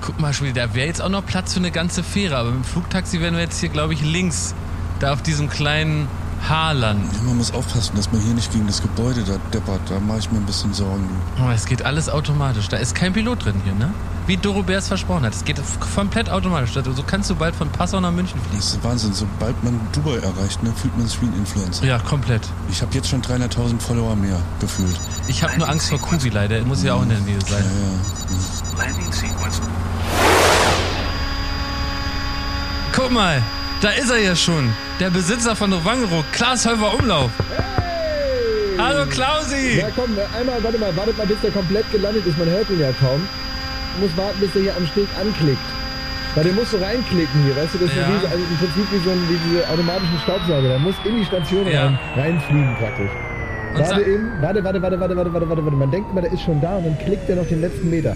Guck mal, Schmiede, da wäre jetzt auch noch Platz für eine ganze Fähre, aber mit dem Flugtaxi wären wir jetzt hier, glaube ich, links. Da auf diesem kleinen Haarland. Ja, man muss aufpassen, dass man hier nicht gegen das Gebäude da deppert. Da mache ich mir ein bisschen Sorgen. Oh, es geht alles automatisch. Da ist kein Pilot drin hier, ne? Wie Doro Bär es versprochen hat. Es geht komplett automatisch. So kannst du bald von Passau nach München fliegen. Das ist Wahnsinn. Sobald man Dubai erreicht, ne, fühlt man sich wie ein Influencer. Ja, komplett. Ich habe jetzt schon 300.000 Follower mehr gefühlt. Ich habe nur Angst vor Kubi leider. Muss ja auch in der Nähe sein. Ja, ja. Guck mal, da ist er ja schon. Der Besitzer von Wangeroog, Klaas Häufer Umlauf. Hallo Klausi! Ja, komm, einmal, warte mal, wartet mal, bis der komplett gelandet ist. Man hört ihn ja kaum. Du musst warten, bis der hier am Steg anklickt. Weil der muss so reinklicken hier, weißt du? Das ist Ja. so- also im Prinzip wie so ein, wie diese automatischen Staubsauger. Der muss in die Station Ja. rein, reinfliegen praktisch. Warte eben, warte, warte, warte, warte, warte, warte, warte, warte. Man denkt immer, der ist schon da und dann klickt er noch den letzten Meter.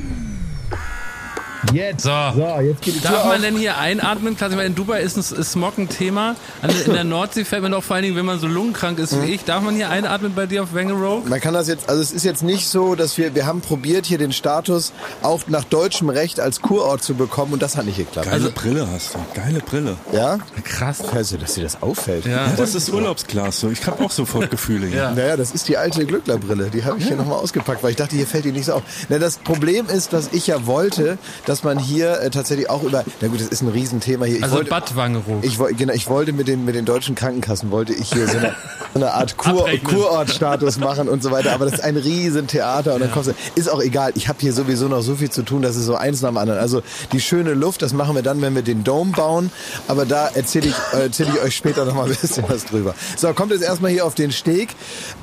Jetzt. So. So, jetzt geht die Tür Darf man auf. denn hier einatmen? Klasse, weil in Dubai ist, ein- ist Smog ein Thema. Also in der Nordsee fällt mir doch vor allen Dingen, wenn man so lungenkrank ist wie ich. Darf man hier einatmen bei dir auf Wangerooge? Man kann das jetzt, also es ist jetzt nicht so, dass wir, wir haben probiert hier den Status auch nach deutschem Recht als Kurort zu bekommen und das hat nicht geklappt. Geile Brille hast du. Geile Brille. Ja? Krass. Also, dass dir das auffällt. Ja. Das ist Urlaubsglas. So. Ich habe auch sofort Gefühle hier. Ja. Naja, das ist die alte Glücklerbrille. Die habe ich hier nochmal ausgepackt, weil ich dachte, hier fällt die nicht so auf. Na, das Problem ist, dass ich ja wollte, dass man hier äh, tatsächlich auch über, na gut, das ist ein Riesenthema hier. Ich Also wollte, Bad Wangerooge. ich, woll- genau, ich wollte mit den, mit den deutschen Krankenkassen, wollte ich hier so eine, so eine Art Kur. Kurortstatus machen und so weiter. Aber das ist ein Riesentheater und dann kostet, ist auch egal. Ich habe hier sowieso noch so viel zu tun, das ist so eins nach dem anderen. Also die schöne Luft, das machen wir dann, wenn wir den Dome bauen. Aber da erzähle ich, äh, erzähl ich euch später noch mal ein bisschen was drüber. So, kommt jetzt erstmal hier auf den Steg.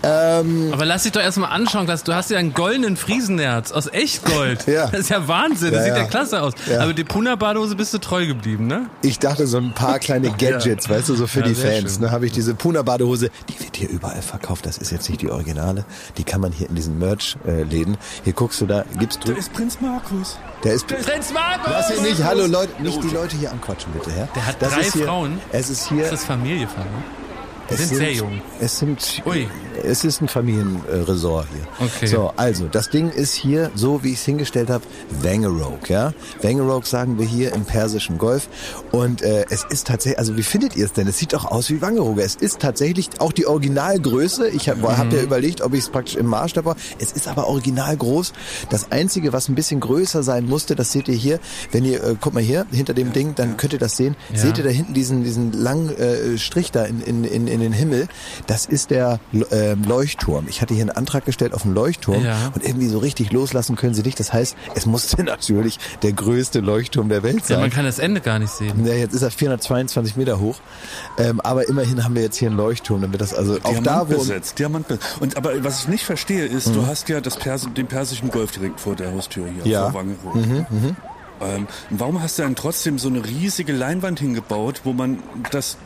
Ähm, Aber lass dich doch erstmal anschauen, Klaas. Du hast ja einen goldenen Friesenerz aus Echtgold. Ja. Das ist ja Wahnsinn. Das Ja, sieht ja ja. klasse aus. Ja. Aber die Puna-Badehose bist du treu geblieben, ne? Ich dachte so ein paar kleine Gadgets, weißt du, so für Ja, die Fans. schön. Ne, habe ich diese Puna-Badehose, die wird hier überall verkauft. Das ist jetzt nicht die Originale. Die kann man hier in diesen Merch-Läden. Hier guckst du da, gibst Da du. ist Prinz Markus. Der ist. Prinz Markus! Lass ihn nicht, hallo Leute, nicht die Leute hier anquatschen bitte, ja? Der hat das drei ist hier, Frauen. Es ist hier. Ist das Familienfall, ne? Die es sind sehr jung. Es sind. Ui. Es ist ein Familienresort hier. Okay. So, also das Ding ist hier, so wie ich es hingestellt habe, Wangerooge, ja? Wangerooge sagen wir hier im Persischen Golf. Und äh, es ist tatsächlich, also wie findet ihr es denn? Es sieht doch aus wie Wangerooge. Es ist tatsächlich auch die Originalgröße. Ich habe hab Mhm. ja überlegt, ob ich es praktisch im Maßstab baue. Es ist aber original groß. Das Einzige, was ein bisschen größer sein musste, das seht ihr hier. Wenn ihr, äh, guck mal hier, hinter dem Ding, dann könnt ihr das sehen. Ja. Seht ihr da hinten diesen, diesen langen äh, Strich da in, in, in, in den Himmel? Das ist der äh, Leuchtturm. Ich hatte hier einen Antrag gestellt auf einen Leuchtturm Ja. und irgendwie so richtig loslassen können sie nicht. Das heißt, es musste natürlich der größte Leuchtturm der Welt Ja, sein. man kann das Ende gar nicht sehen. Ja, jetzt ist er 422 Meter hoch. Ähm, aber immerhin haben wir jetzt hier einen Leuchtturm, damit das also auch da, wo besetzt. Diamant besetzt. Und aber was ich nicht verstehe ist, du hast ja das Persi den persischen Golf direkt vor der Haustür hier Ja. vor Wangerooge. Ähm, warum hast du dann trotzdem so eine riesige Leinwand hingebaut, wo man das,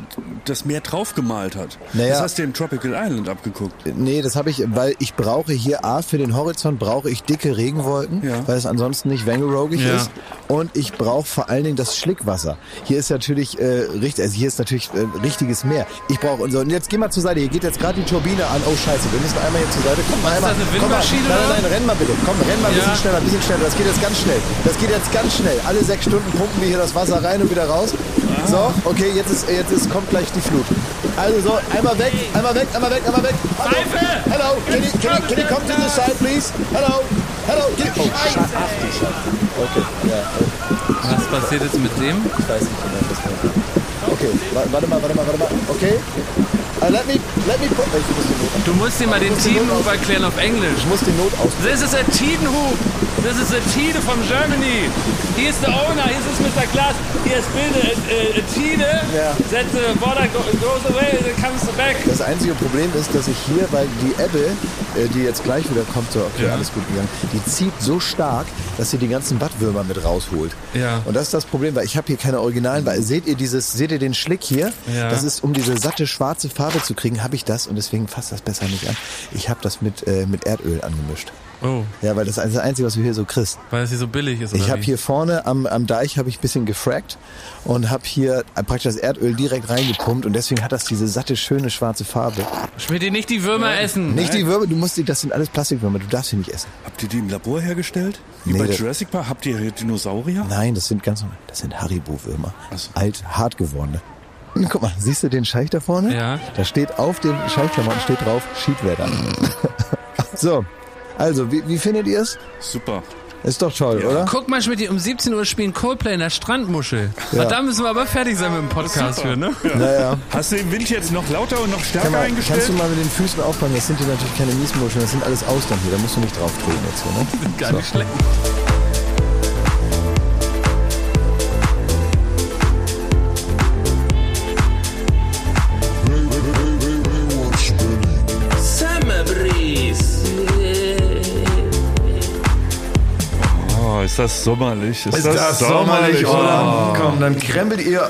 das Meer draufgemalt hat? Naja. Das hast du im Tropical Island abgeguckt. Nee, das habe ich, weil ich brauche hier A, für den Horizont brauche ich dicke Regenwolken, Ja. weil es ansonsten nicht wangerogig Ja. ist. Und ich brauche vor allen Dingen das Schlickwasser. Hier ist natürlich, äh, richtig, also hier ist natürlich äh, richtiges Meer. Ich brauche, und so, und jetzt geh mal zur Seite, hier geht jetzt gerade die Turbine an. Oh scheiße, wir müssen einmal hier zur Seite. Komm mal ist einmal. das, eine komm mal. Windmaschine Nein, oder nein, nein, renn mal bitte. Komm, renn mal ein Ja. bisschen schneller, ein bisschen schneller. Das geht jetzt ganz schnell. Das geht jetzt ganz schnell. Alle sechs Stunden pumpen wir hier das Wasser rein und wieder raus. So, okay, jetzt ist, jetzt ist, kommt gleich die Flut. Also so, einmal weg, einmal weg, einmal weg, einmal weg. Hallo. Pfeife! Hello, can you, can you, can you come to the side, please? Hello, hello. Can you, oh, Scheiße. Ach du Scheiße. Okay, ja, Was passiert jetzt mit dem? ich weiß nicht, wie das war. Okay, wa- warte mal, warte mal, warte mal. Okay. Uh, let me, let me put, ich muss den Not, Du musst dir mal den Tidenhub erklären auf Englisch. ich muss den Not aus. This is a Tidenhub. This is a Tide from Germany. He is the owner. He is Mr. Glass. He has built a, a, a Tide Ja. that the water go, goes away and it comes back. Das einzige Problem ist, dass ich hier, weil die Ebbe, äh, die jetzt gleich wieder kommt, so, okay, Ja. alles gut gegangen, die zieht so stark, dass sie die ganzen Wattwürmer mit rausholt. Ja. Und das ist das Problem, weil ich habe hier keine Originalen, weil seht ihr dieses, seht ihr den Schlick hier? Ja. Das ist, um diese satte schwarze Farbe zu kriegen, habe ich das und deswegen fasst das besser nicht an. Ich habe das mit, äh, mit Erdöl angemischt. Oh, Ja, weil das ist das Einzige, was du hier so kriegst. weil es hier so billig ist. Oder Ich habe hier vorne am, am Deich habe ich ein bisschen gefrackt und habe hier praktisch das Erdöl direkt reingepumpt und deswegen hat das diese satte, schöne schwarze Farbe. Schmidt, nicht die Würmer essen. Nicht die Würmer, du musst die, das sind alles Plastikwürmer, du darfst sie nicht essen. Habt ihr die im Labor hergestellt? Wie Nee, bei das- Jurassic Park? Habt ihr Dinosaurier? Nein, das sind ganz normal, das sind Haribo-Würmer. So. Alt, hart gewordene. Guck mal, siehst du den Scheich da vorne? Ja. Da steht auf den Scheichklamotten steht drauf Schiedwetter. so, also, wie, wie findet ihr es? Super. Ist doch toll, oder? Guck mal, Schmidt, um 17 Uhr spielen Coldplay in der Strandmuschel. Ja. Und da müssen wir aber fertig sein mit dem Podcast für, ne? Naja. Hast du den Wind jetzt noch lauter und noch Kann stärker mal, eingestellt? kannst du mal mit den Füßen aufpassen? Das sind hier natürlich keine Miesmuscheln, das sind alles Austern hier. Da musst du nicht drauf treten jetzt hier, ne? Gar nicht schlecht. Ist das sommerlich? Ist, Oh. oder? Komm, dann krempelt ihr,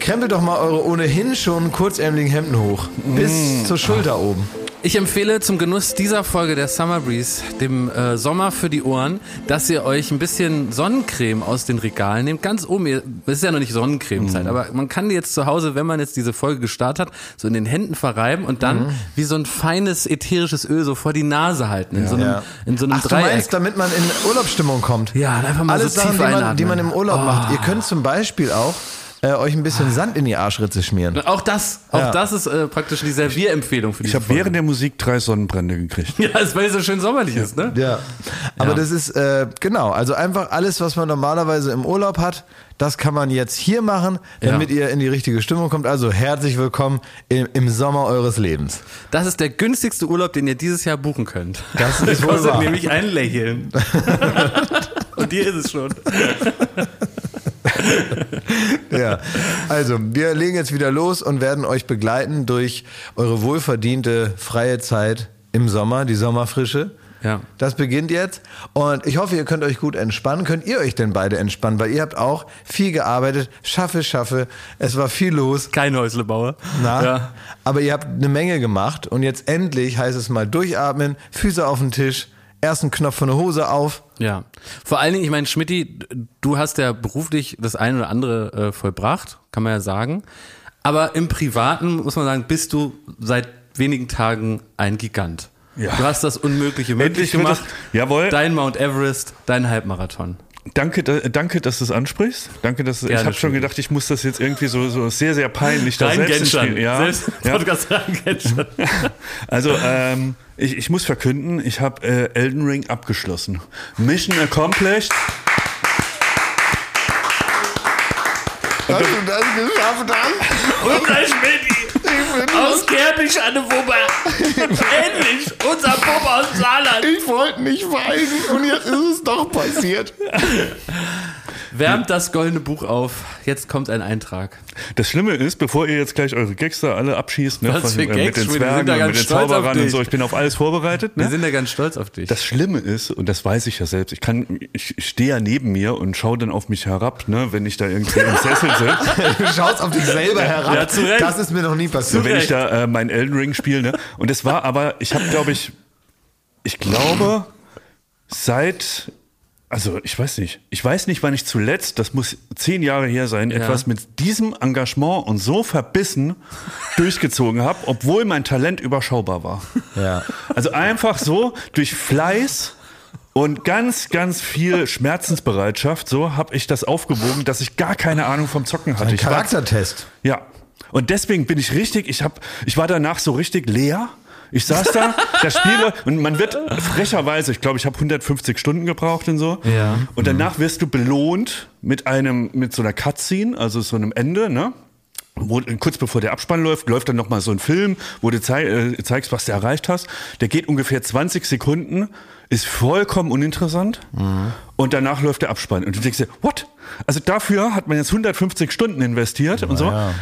krempelt doch mal eure ohnehin schon kurzärmeligen Hemden hoch. Bis zur Schulter oben. Ich empfehle zum Genuss dieser Folge der Summer Breeze, dem äh, Sommer für die Ohren, dass ihr euch ein bisschen Sonnencreme aus den Regalen nehmt. Ganz oben, ihr- es ist ja noch nicht Sonnencremezeit, aber man kann die jetzt zu Hause, wenn man jetzt diese Folge gestartet hat, so in den Händen verreiben und dann wie so ein feines ätherisches Öl so vor die Nase halten, in so einem, Ja. in so einem Ach, du Dreieck. meinst, damit man in Urlaubsstimmung kommt? Ja, einfach mal Alles so Sachen, tief die man, die man im Urlaub Oh. macht. Ihr könnt zum Beispiel auch äh, euch ein bisschen Sand in die Arschritze schmieren. Auch das, auch Ja. das ist äh, praktisch die Servierempfehlung für die Ich habe während der Musik drei Sonnenbrände gekriegt. Ja, das weil es so schön sommerlich ist, ne? Ja, aber Ja. das ist, äh, genau, also einfach alles, was man normalerweise im Urlaub hat, das kann man jetzt hier machen, damit ihr in die richtige Stimmung kommt. Also herzlich willkommen im, im Sommer eures Lebens. Das ist der günstigste Urlaub, den ihr dieses Jahr buchen könnt. Das ist wohl wahr. nämlich ein Lächeln. Und hier ist es schon. Ja, also wir legen jetzt wieder los und werden euch begleiten durch eure wohlverdiente freie Zeit im Sommer, die Sommerfrische. Ja. Das beginnt jetzt und ich hoffe, ihr könnt euch gut entspannen. Könnt ihr euch denn beide entspannen? Weil ihr habt auch viel gearbeitet, schaffe, schaffe. Es war viel los. Kein Häuslebauer. Na, Ja. aber ihr habt eine Menge gemacht und jetzt endlich heißt es mal durchatmen, Füße auf den Tisch, ersten Knopf von der Hose auf. Ja. Vor allen Dingen, ich meine, Schmidti, du hast ja beruflich das eine oder andere äh, vollbracht, kann man ja sagen. Aber im Privaten, muss man sagen, bist du seit wenigen Tagen ein Gigant. Ja. Du hast das Unmögliche möglich Endlich gemacht. es- Jawohl. Dein Mount Everest, dein Halbmarathon. Danke, da, danke, dass du es ansprichst. Danke, dass ich Gerne, habe schon gedacht, ich muss das jetzt irgendwie so, so sehr, sehr peinlich da selbst Spiel- Ja, Selbst ja. Podcast rein Genscher. Also ähm, ich, ich muss verkünden, ich habe äh, Elden Ring abgeschlossen. Mission accomplished. Hast du das geschafft dann? Unser Schmidti aus Kerpisch an der Wupper. Endlich, unser Pop aus Saarland. Ich wollte nicht weinen und jetzt ist es doch passiert. Wärmt das goldene Buch auf. Jetzt kommt ein Eintrag. Das Schlimme ist, bevor ihr jetzt gleich eure Gags da alle abschießt, ne, Was für äh, mit den? Wir Zwergen da und ganz mit den Zauberern und so, ich bin auf alles vorbereitet. Wir Ne? sind ja ganz stolz auf dich. Das Schlimme ist, und das weiß ich ja selbst, ich kann, ich, ich stehe ja neben mir und schaue dann auf mich herab, ne, wenn ich da irgendwie im Sessel sitze. Du schaust auf dich selber herab. Ja, zu Recht. Das ist mir noch nie passiert. So, wenn ich da äh, mein Elden Ring spiele. Ne? Und es war aber, ich habe, glaube ich, ich glaube, seit, also ich weiß nicht, ich weiß nicht, wann ich zuletzt, das muss zehn Jahre her sein, etwas mit diesem Engagement und so verbissen durchgezogen habe, obwohl mein Talent überschaubar war. Ja. Also einfach so durch Fleiß und ganz, ganz viel Schmerzensbereitschaft, so habe ich das aufgewogen, dass ich gar keine Ahnung vom Zocken hatte. Ein Ich war Charaktertest. ja. Und deswegen bin ich richtig, ich hab, ich war danach so richtig leer. Ich saß da, das Spiel und man wird frecherweise, ich glaube, ich habe 150 Stunden gebraucht und so. Ja. Und danach wirst du belohnt mit einem, mit so einer Cutscene, also so einem Ende, ne? Wo, kurz bevor der Abspann läuft, läuft dann noch mal so ein Film, wo du zei äh, zeigst, was du erreicht hast. Der geht ungefähr 20 Sekunden, ist vollkommen uninteressant und danach läuft der Abspann. Und du denkst dir, what? Also dafür hat man jetzt 150 Stunden investiert und so. ja.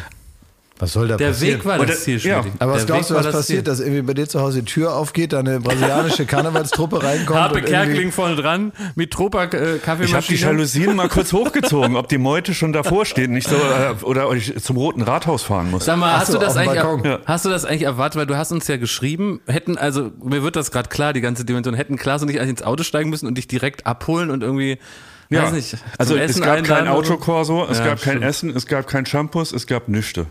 Was soll da Der passieren? Weg war Oder- das Ziel, ja. Aber was Der glaubst du, Weg was war das passiert, Ziel. dass irgendwie bei dir zu Hause die Tür aufgeht, da eine brasilianische Karnevalstruppe reinkommt? Harpe Kerkeling vorne dran, mit Tropa äh, Kaffeemaschine. Ich habe die Jalousien mal kurz hochgezogen, ob die Meute schon davor steht, nicht so äh, oder ich zum Roten Rathaus fahren muss. Sag mal, hast so, du das eigentlich. Ja. hast du das eigentlich erwartet, weil du hast uns ja geschrieben, hätten also mir wird das gerade klar, die ganze Dimension, hätten Klaas und ich eigentlich ins Auto steigen müssen und dich direkt abholen und irgendwie Ja, weiß nicht. also es gab kein? Autokorso, es Ja, gab kein stimmt. Essen, es gab kein Shampoos, es gab nüchte.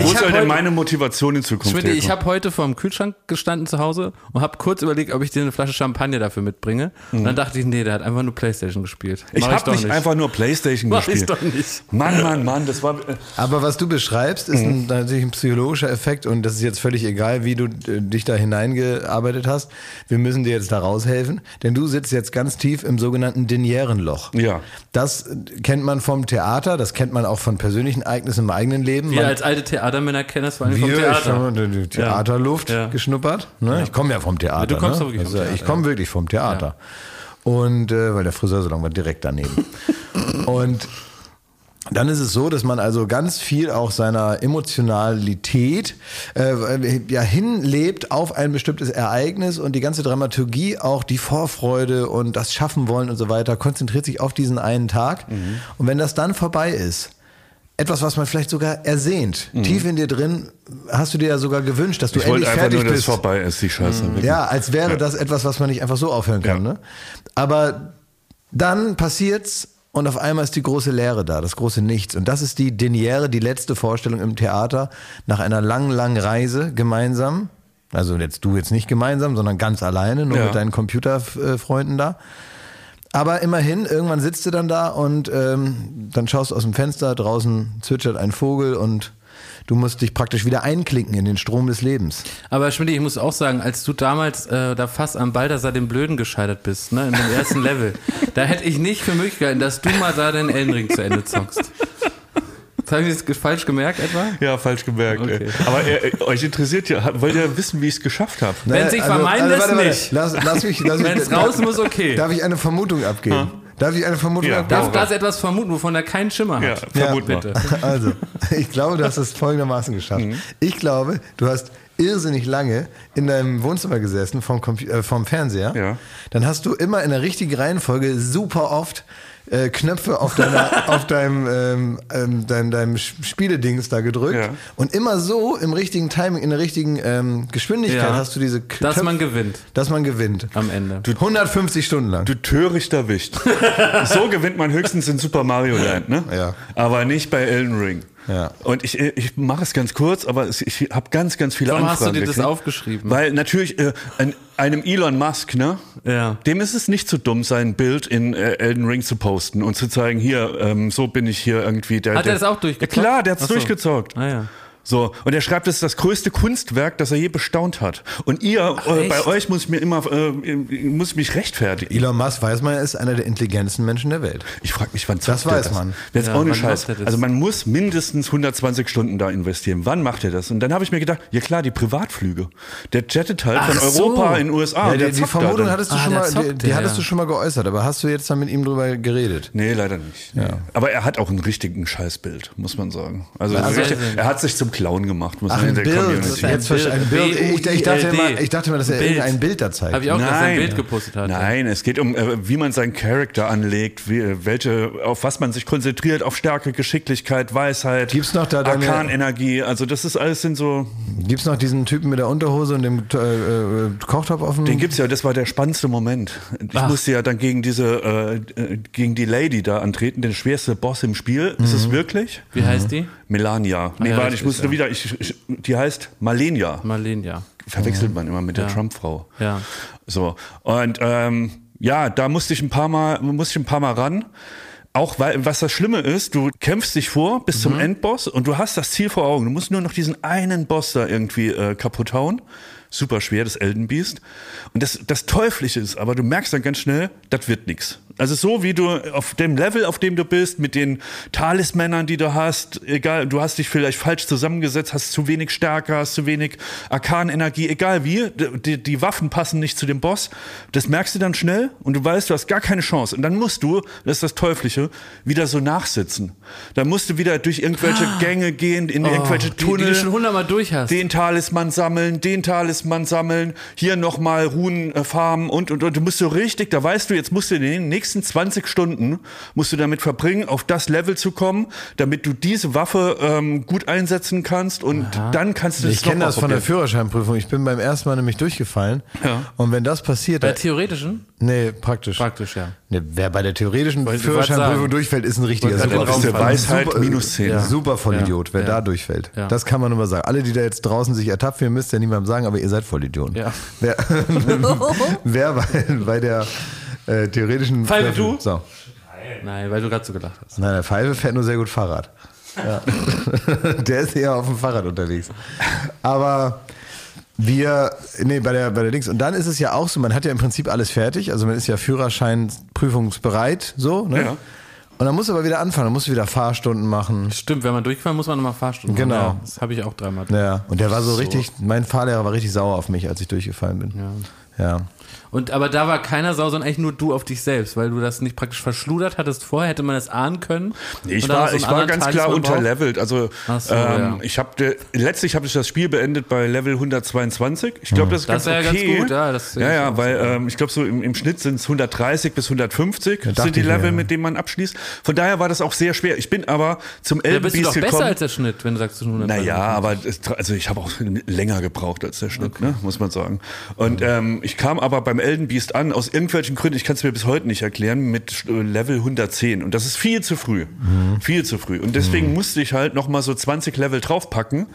Ich Wo soll denn meine Motivation in Zukunft Schmidt, ich habe heute vor dem Kühlschrank gestanden zu Hause und habe kurz überlegt, ob ich dir eine Flasche Champagner dafür mitbringe. Und dann dachte ich, nee, der hat einfach nur Playstation gespielt. Mhm. Ich Mach habe doch nicht einfach nur Playstation Mach ich gespielt. doch nicht. Mann, Mann, Mann, das war. äh, Aber was du beschreibst, ist Mhm. ein, natürlich ein psychologischer Effekt und das ist jetzt völlig egal, wie du äh, dich da hineingearbeitet hast. Wir müssen dir jetzt da raushelfen, denn du sitzt jetzt ganz tief im sogenannten Dinierenloch. Ja. Das kennt man vom Theater, das kennt man auch von persönlichen Ereignissen im eigenen Leben. Wir Man- als alte Theatermänner kennen das vor allem vom wir, ich Theater. habe die Theaterluft Ja. geschnuppert. Ne? Ich komme ja vom Theater. du kommst ne? doch wirklich vom Also, Theater, Ich komme wirklich vom Theater. Und äh, weil der Friseursalon war direkt daneben. Und dann ist es so, dass man also ganz viel auch seiner Emotionalität äh, ja hinlebt auf ein bestimmtes Ereignis und die ganze Dramaturgie, auch die Vorfreude und das Schaffen wollen und so weiter, konzentriert sich auf diesen einen Tag. Mhm. Und wenn das dann vorbei ist, etwas, was man vielleicht sogar ersehnt, tief in dir drin, hast du dir ja sogar gewünscht, dass du Mhm. Ich endlich einfach fertig nur, dass es bist. vorbei ist, die Scheiße. wirklich. Ja, als wäre das etwas, was man nicht einfach so aufhören kann. Ja. Ne? Aber dann passiert's und auf einmal ist die große Leere da, das große Nichts. Und das ist die Deniere, die letzte Vorstellung im Theater nach einer langen, langen Reise gemeinsam. Also jetzt du jetzt nicht gemeinsam, sondern ganz alleine, nur Ja. mit deinen Computerfreunden da. Aber immerhin, irgendwann sitzt du dann da und ähm, dann schaust du aus dem Fenster, draußen zwitschert ein Vogel und du musst dich praktisch wieder einklinken in den Strom des Lebens. Aber Schmidt, ich muss auch sagen, als du damals äh, da fast am Balthasar dem Blöden gescheitert bist, ne, in dem ersten Level, da hätte ich nicht für möglich gehalten, dass du mal da den Ellenring zu Ende zockst. Das habe ich jetzt falsch gemerkt etwa? Ja, falsch gemerkt. Okay. Aber äh, euch interessiert ja, wollt ihr wissen, wie ich es geschafft habe? Wenn sich vermeiden lässt, nicht. Lass, lass mich, lass mich, Wenn's raus muss, okay. Darf ich eine Vermutung abgeben? Darf ich eine Vermutung Ja. abgeben? Darf das etwas vermuten, wovon er keinen Schimmer Ja, hat? vermut mal. bitte. Also, ich glaube, du hast es folgendermaßen geschafft. Mhm. Ich glaube, du hast irrsinnig lange in deinem Wohnzimmer gesessen vom, Compu äh, vom Fernseher. Ja. Dann hast du immer in der richtigen Reihenfolge super oft äh, Knöpfe auf, deiner, auf deinem, ähm, ähm, deinem, deinem Spieledings da gedrückt. Ja. Und immer so im richtigen Timing, in der richtigen ähm, Geschwindigkeit Ja. hast du diese Dass Knöpfe- man gewinnt Dass man gewinnt. am Ende. 150 Stunden lang. Du törichter Wicht. so gewinnt man höchstens in Super Mario Land, ne? Ja. Aber nicht bei Elden Ring. Ja. Und ich, ich mache es ganz kurz, aber es, ich habe ganz, ganz viele Warum Anfragen. hast du dir das gekriegt. aufgeschrieben? Weil natürlich äh, ein, einem Elon Musk, ne? Ja. Dem ist es nicht zu dumm, sein Bild in äh, Elden Ring zu posten und zu zeigen, hier, ähm, so bin ich hier irgendwie der. Hat der, er das auch durchgezockt? Ja, klar, der hat's Ach so. durchgezockt. Ah ja. So, und er schreibt, es ist das größte Kunstwerk, das er je bestaunt hat. Und ihr, äh, bei euch muss ich mir immer, äh, muss ich mich rechtfertigen. Elon Musk weiß man, er ist einer der intelligentesten Menschen der Welt. Ich frage mich, wann Das er weiß man. Jetzt Ja, auch eine wann Scheiß. das? Also man muss mindestens 120 Stunden da investieren. Wann macht er das? Und dann habe ich mir gedacht, ja klar, die Privatflüge. Der jettet halt Ach von so. Europa in den USA. Ja, und der die, da Vermutung hattest du Ah, schon der mal, die, die der, hattest ja. du schon mal geäußert, aber hast du jetzt dann mit ihm drüber geredet? Nee, leider nicht. Nee. Aber er hat auch ein richtigen Scheißbild, muss man sagen. Also, Also- richtig, er hat sich zum Clown gemacht, muss Ach, ein der Bild. Community. Jetzt. Ein Bild. Ich, ich, dachte immer, ich dachte immer, dass er Bild. irgendein Bild da zeigt. Habe ich auch, dass er ein Nein. Bild gepostet hat. Nein, es geht um, äh, wie man seinen Charakter anlegt, wie, welche, auf was man sich konzentriert, auf Stärke, Geschicklichkeit, Weisheit, Gibt's noch da deine- Arkanenergie. Also das ist alles sind so. Gibt's noch diesen Typen mit der Unterhose und dem äh, äh, Kochtopf auf dem... Den gibt's ja. Das war der spannendste Moment. Ich Ach. musste ja dann gegen diese, äh, äh, gegen die Lady da antreten, den schwerste Boss im Spiel. Ist es wirklich? Wie heißt die? Melania. Nee, ja, warte, ich musste ja. wieder. Ich, ich, die heißt Malenia. Marlene, ja. Verwechselt man immer mit der Ja. Trump-Frau. Ja. So. Und ähm, ja, da musste ich ein paar Mal, musste ich ein paar Mal ran. Auch weil, was das Schlimme ist, du kämpfst dich vor bis Mhm. zum Endboss und du hast das Ziel vor Augen. Du musst nur noch diesen einen Boss da irgendwie äh, kaputt hauen. Super schwer, das Elden Beast. Und das, das Teuflische ist, aber du merkst dann ganz schnell, das wird nix. Also so wie du auf dem Level, auf dem du bist, mit den Talismännern, die du hast, egal, du hast dich vielleicht falsch zusammengesetzt, hast zu wenig Stärke, hast zu wenig Arkanenergie, egal wie, die, die Waffen passen nicht zu dem Boss. Das merkst du dann schnell und du weißt, du hast gar keine Chance. Und dann musst du, das ist das Teuflische, wieder so nachsitzen. Dann musst du wieder durch irgendwelche Gänge gehen, in irgendwelche die, die Tunnel du schon hundertmal durch hast. den Talisman sammeln, den Talisman sammeln, hier nochmal Runen äh, farmen und, und, und du musst so richtig, da weißt du, jetzt musst du den nächsten 20 Stunden, musst du damit verbringen, auf das Level zu kommen, damit du diese Waffe ähm, gut einsetzen kannst und dann kannst du Ich das kenne noch das von der. Führerscheinprüfung. Ich bin beim ersten Mal nämlich durchgefallen. Ja. Und wenn das passiert, Bei der theoretischen? nee, praktisch. Praktisch, ja. Nee, wer bei der theoretischen Wollte ich Führerscheinprüfung sagen. durchfällt, ist ein richtiger Super. Das ist der Weisheit Super- minus 10. Ja. Super Vollidiot, wer Ja. da durchfällt. Ja. Das kann man nur mal sagen. Alle, die da jetzt draußen sich ertappt fühlen, müsst ihr niemandem sagen, aber ihr seid Vollidioten. Ja. Wer, wer bei, bei der äh, theoretischen... Pfeife, du? So. Nein, weil du gerade so gelacht hast. Nein, der Pfeife fährt nur sehr gut Fahrrad. Ja. der ist eher auf dem Fahrrad unterwegs. Aber wir, nee, bei der, bei der Dings. Und dann ist es ja auch so, man hat ja im Prinzip alles fertig. Also man ist ja Führerschein prüfungsbereit, so, ne? Ja. Und dann muss aber wieder anfangen, dann musst du wieder Fahrstunden machen. Stimmt, wenn man durchfällt, muss man nochmal Fahrstunden Genau. machen. Ja, das habe ich auch dreimal. Ja, und der war so, richtig, mein Fahrlehrer war richtig sauer auf mich, als ich durchgefallen bin. Ja. ja. Und aber da war keiner sauer, sondern eigentlich nur du auf dich selbst, weil du das nicht praktisch verschludert hattest vorher, hätte man das ahnen können. Nee, ich war, so ich war ganz klar Talisman braucht. unterlevelt. Also so, ähm, ja. ich habe letztlich habe ich das Spiel beendet bei Level 122. Ich glaube, das ist Das ganz ja ganz okay. gut, ja, das ja, ja, weil ähm, ich glaube so im, im Schnitt sind es 130 bis 150 dachte sind die mir, Level, ja. mit denen man abschließt. Von daher war das auch sehr schwer. Ich bin aber zum Da Elben bist du doch besser gekommen. als der Schnitt, wenn du sagst, du nur Naja, aber also ich habe auch länger gebraucht als der Schnitt, ne, muss man sagen. Und ähm, ich kam aber beim Elden Beast an, aus irgendwelchen Gründen, ich kann es mir bis heute nicht erklären, mit äh, Level 110. Und das ist viel zu früh. Viel zu früh. Und deswegen musste ich halt noch mal so 20 Level draufpacken,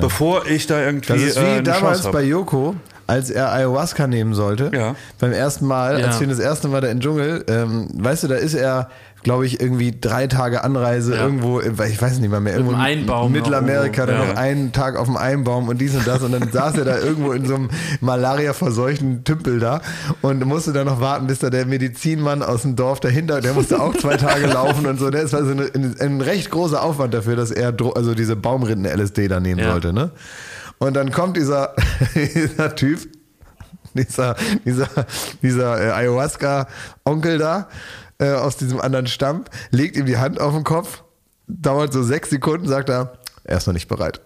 bevor ich da irgendwie Das ist äh, wie eine damals bei. Yoko, als er Ayahuasca nehmen sollte. Ja. Beim ersten Mal, Ja. als wir das erste Mal da im Dschungel, ähm, weißt du, da ist er, glaube ich, irgendwie drei Tage Anreise Ja. irgendwo, ich weiß nicht mal mehr, irgendwo in Mittelamerika, noch dann irgendwo. noch einen Tag auf dem Einbaum und dies und das und dann saß er da irgendwo in so einem Malaria-verseuchten Tümpel da und musste dann noch warten, bis da der Medizinmann aus dem Dorf dahinter, der musste auch zwei Tage laufen und so. Das war so eine, ein, recht großer Aufwand dafür, dass er also diese Baumrinden-LSD da nehmen Ja. sollte, ne? Und dann kommt dieser, dieser Typ, dieser, dieser, dieser äh, Ayahuasca-Onkel da äh, aus diesem anderen Stamm, legt ihm die Hand auf den Kopf, dauert so sechs Sekunden, sagt er, er ist noch nicht bereit.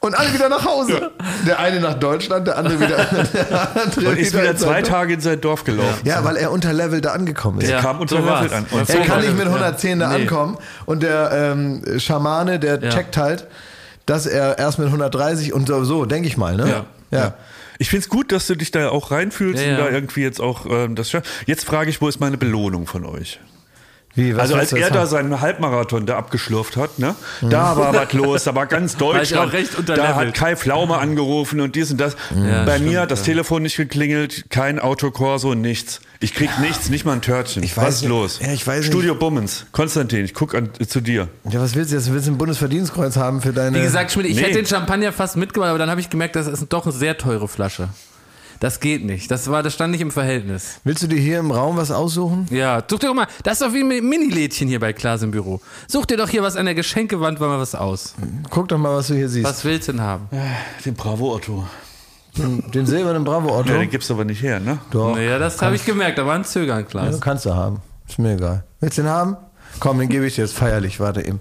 Und alle wieder nach Hause. Der eine nach Deutschland, der andere wieder. Der andere Und ist wieder in zwei. Tage in sein Dorf gelaufen. Ja, weil er unter Level da angekommen ist. Der kam unter Level an. Ja, Und Er so kann nicht mit ja. 110 da Nee. ankommen. Und der ähm, Schamane, der Ja. checkt halt, dass er erst mit 130 und so, so denke ich mal, ne? Ja. ja. Ich find's gut, dass du dich da auch reinfühlst Ja, und da irgendwie jetzt auch ähm, das schaffst. Jetzt frage ich, wo ist meine Belohnung von euch? Wie, was also als er da seinen Halbmarathon da abgeschlürft hat, ne? Da war was los, da war ganz Deutschland. auch recht da hat Kai Pflaume angerufen und dies und das. Ja, Bei stimmt, mir hat das ja. Telefon nicht geklingelt, kein Autokorso, nichts. Ich krieg nichts, nicht mal ein Törtchen. Ich weiß was ist nicht. los? Ja, ich weiß nicht. Studio Bummens. Konstantin, ich guck an, zu dir. Ja, was willst du jetzt? Willst du ein Bundesverdienstkreuz haben für deine. Wie gesagt, Schmidt, ich Nee. hätte den Champagner fast mitgemacht, aber dann habe ich gemerkt, das ist doch eine sehr teure Flasche. Das geht nicht. Das war, das stand nicht im Verhältnis. willst du dir hier im Raum was aussuchen? Ja, such dir doch mal, das ist doch wie ein Mini-Lädchen hier bei Klaas im Büro. Such dir doch hier was an der Geschenkewand mal was aus. Guck doch mal, was du hier siehst. Was willst du denn haben? Den Bravo Otto. Den, den silbernen Bravo Otto. Ja, den gibt's aber nicht her, ne? Doch. Naja, das habe ich gemerkt, da war ein Zögern, Ja, Klaas. kannst du haben. Ist mir egal. Willst du den haben? Komm, den gebe ich dir jetzt feierlich. Warte eben.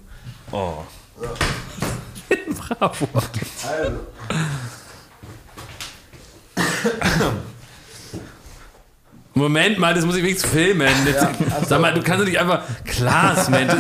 Oh. Bravo. Moment mal, das muss ich wenigstens filmen. Jetzt, sag mal, du kannst doch nicht einfach. Klaas, Mensch.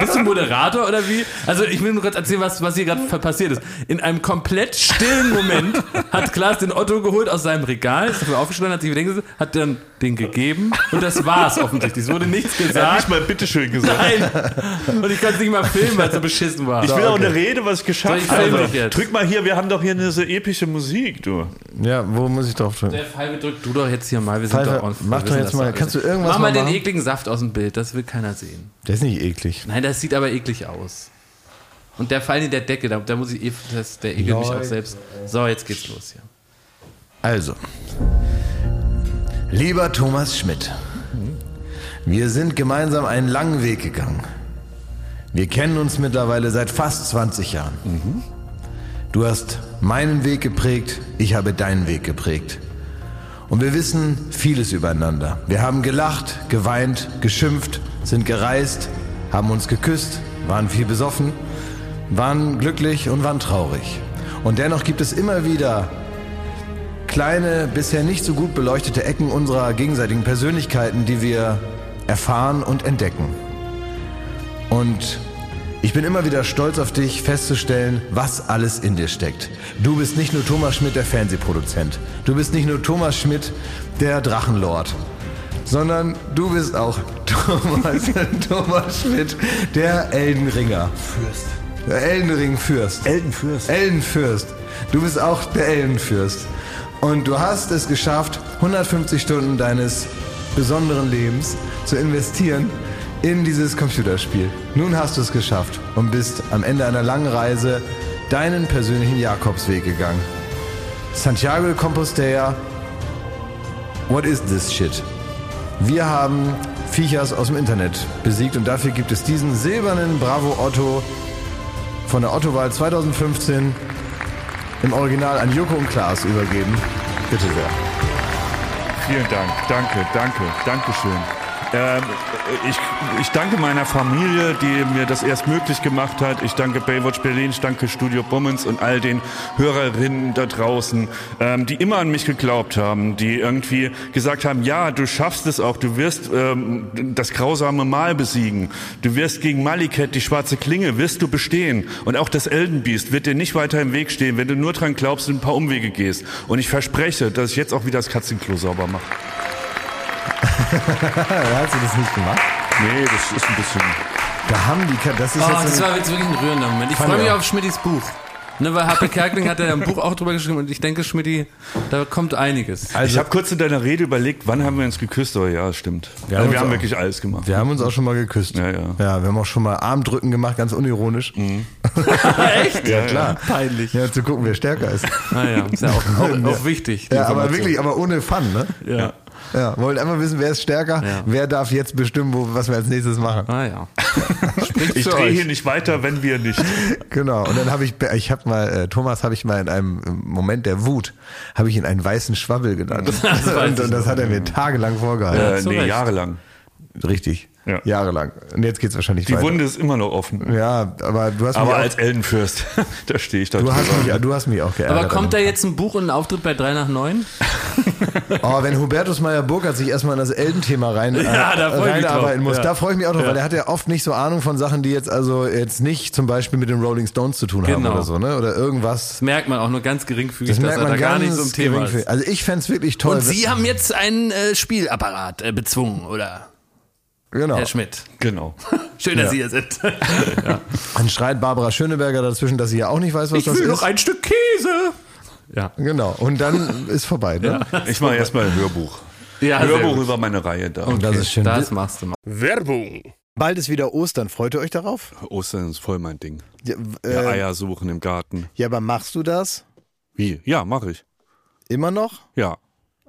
Bist du Moderator oder wie? Also, ich will nur kurz erzählen, was, was hier gerade passiert ist. In einem komplett stillen Moment hat Klaas den Otto geholt aus seinem Regal, ist dafür aufgestanden, hat sich wieder hingesetzt, hat dann den gegeben und das war's offensichtlich. Es wurde nichts Er hat gesagt. nicht mal bitteschön gesagt. Nein. Und ich kann es nicht mal filmen, weil es so beschissen war. Ich will auch eine Rede, was ich geschafft habe. jetzt? Drück mal hier, wir haben doch hier eine so epische Musik, du. Ja, wo muss ich drauf drücken? Der Pfeife drück du doch jetzt hier mal. Wir sind Pfeife, doch on, mach doch jetzt mal- kannst du irgendwas Mach mal mal den machen? ekligen Saft aus dem Bild, das will keiner sehen. Der ist nicht eklig. Nein, das sieht aber eklig aus. Und der Fall in der Decke, da, da muss ich eh, das, der ekelt mich auch selbst. So, jetzt geht's los hier. Also, lieber Thomas Schmidt, Wir sind gemeinsam einen langen Weg gegangen. Wir kennen uns mittlerweile seit fast 20 Jahren. Du hast meinen Weg geprägt, ich habe deinen Weg geprägt. Und wir wissen vieles übereinander. Wir haben gelacht, geweint, geschimpft, sind gereist, haben uns geküsst, waren viel besoffen, waren glücklich und waren traurig. Und dennoch gibt es immer wieder kleine, bisher nicht so gut beleuchtete Ecken unserer gegenseitigen Persönlichkeiten, die wir erfahren und entdecken. Und ich bin immer wieder stolz auf dich, festzustellen, was alles in dir steckt. Du bist nicht nur Thomas Schmidt, der Fernsehproduzent. Du bist nicht nur Thomas Schmidt, der Drachenlord. Sondern du bist auch Thomas, Thomas Schmidt, der Eldenringer. Fürst. Der Eldenring-Fürst. Eldenfürst. Eldenfürst. Du bist auch der Eldenfürst. Und du hast es geschafft, 150 Stunden deines besonderen Lebens zu investieren in dieses Computerspiel. Nun hast du es geschafft und bist am Ende einer langen Reise deinen persönlichen Jakobsweg gegangen. Santiago de Compostela, what is this shit? Wir haben Viechers aus dem Internet besiegt und dafür gibt es diesen silbernen Bravo Otto von der Otto-Wahl 2015 im Original an Joko und Klaas übergeben. Bitte sehr. Vielen Dank. Danke, danke, Dankeschön. Ähm, ich, ich danke meiner Familie, die mir das erst möglich gemacht hat. Ich danke Baywatch Berlin, ich danke Studio Bummens und all den Hörerinnen da draußen, ähm, die immer an mich geglaubt haben, die irgendwie gesagt haben, ja, du schaffst es auch, du wirst ähm, das grausame Mal besiegen, du wirst gegen Maliket, die schwarze Klinge, wirst du bestehen. Und auch das Eldenbiest wird dir nicht weiter im Weg stehen, wenn du nur dran glaubst und ein paar Umwege gehst. Und ich verspreche, dass ich jetzt auch wieder das Katzenklo sauber mache. Hast du das nicht gemacht? Nee, das ist ein bisschen... Da haben die, das ist Oh, jetzt das war jetzt wirklich ein rührender Moment. Ich freue ich mich auf Schmidtis Buch. Ne, weil Happe Kerkeling hat ja ein Buch auch drüber geschrieben und ich denke, Schmidti, da kommt einiges. ich also, habe kurz in deiner Rede überlegt, wann haben wir uns geküsst? Oh ja, stimmt. Wir Wir haben wir haben wirklich alles gemacht. wir haben uns auch schon mal geküsst. Ja, ja. Ja, wir haben auch schon mal Armdrücken gemacht, ganz unironisch. Echt? Ja, klar. Peinlich. Ja, zu gucken, wer stärker ist. Naja, ist ja auch, auch, auch wichtig. Ja, aber wirklich, aber ohne Fun, ne? Ja. Ja, wollen einfach wissen, wer ist stärker, Ja. wer darf jetzt bestimmen, wo, was wir als nächstes machen. Ah ja. Ich drehe hier nicht weiter, wenn wir nicht. Genau. Und dann habe ich, ich habe mal, äh, Thomas habe ich mal in einem Moment der Wut, habe ich ihn einen weißen Schwabbel genannt. und, und das hat er mir tagelang vorgehalten. Ja, Äh, nee, jahrelang. Richtig. Ja. Jahrelang. Und jetzt geht's wahrscheinlich Die weiter. Wunde ist immer noch offen. Ja, aber du hast Aber mich als Eldenfürst, da stehe ich da du hast mich, du hast mich auch geärgert. Aber kommt da jetzt ein Buch und ein Auftritt bei 3 nach 9? Oh, wenn Hubertus Meyer-Burkhardt sich erstmal in das Eldenthema rein, äh, Ja, da reinarbeiten drauf. muss, Ja. da freue ich mich auch drauf, weil er hat ja oft nicht so Ahnung von Sachen, die jetzt also jetzt nicht zum Beispiel mit den Rolling Stones zu tun haben Genau. oder so, ne? Oder irgendwas. Das merkt man auch nur ganz geringfügig, Das dass merkt er man da gar nicht so im Thema ist. Also ich fänd's wirklich toll. Und Sie haben jetzt einen äh, Spielapparat äh, bezwungen, oder? Genau. Herr Schmidt. Genau. Schön, dass Ja. Sie hier sind. Dann schreit Barbara Schöneberger dazwischen, dass sie ja auch nicht weiß, was Ich das will ist. noch ein Stück Käse. Ja. Genau. Und dann ist vorbei, ne? Ich mache erstmal ein Hörbuch. Ja, Hörbuch über meine Reihe da. Das ist schön. Das machst du mal. Werbung. Bald ist wieder Ostern. Freut ihr euch darauf? Ostern ist voll mein Ding. Ja, Ja, äh, Eier suchen im Garten. ja aber machst du das Wie? Ja, mache ich. immer noch? Ja.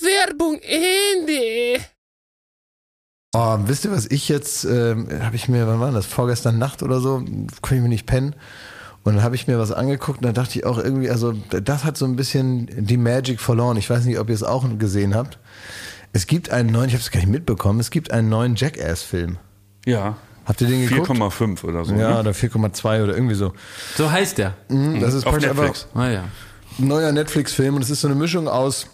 Werbung Ende. Oh, wisst ihr, was ich jetzt, ähm, habe ich mir, wann war das, vorgestern Nacht oder so, konnte ich mir nicht pennen. Und dann habe ich mir was angeguckt und da dachte ich auch irgendwie, also das hat so ein bisschen die Magic verloren. Ich weiß nicht, ob ihr es auch gesehen habt. Es gibt einen neuen, ich habe es gar nicht mitbekommen, es gibt einen neuen Jackass-Film. Ja. Habt ihr den geguckt? 4,5 oder so. Ja, ne? oder 4,2 oder irgendwie so. So heißt der. Mhm, Das ist Auf praktisch Netflix. Ah ja. ein neuer Netflix-Film und es ist so eine Mischung aus.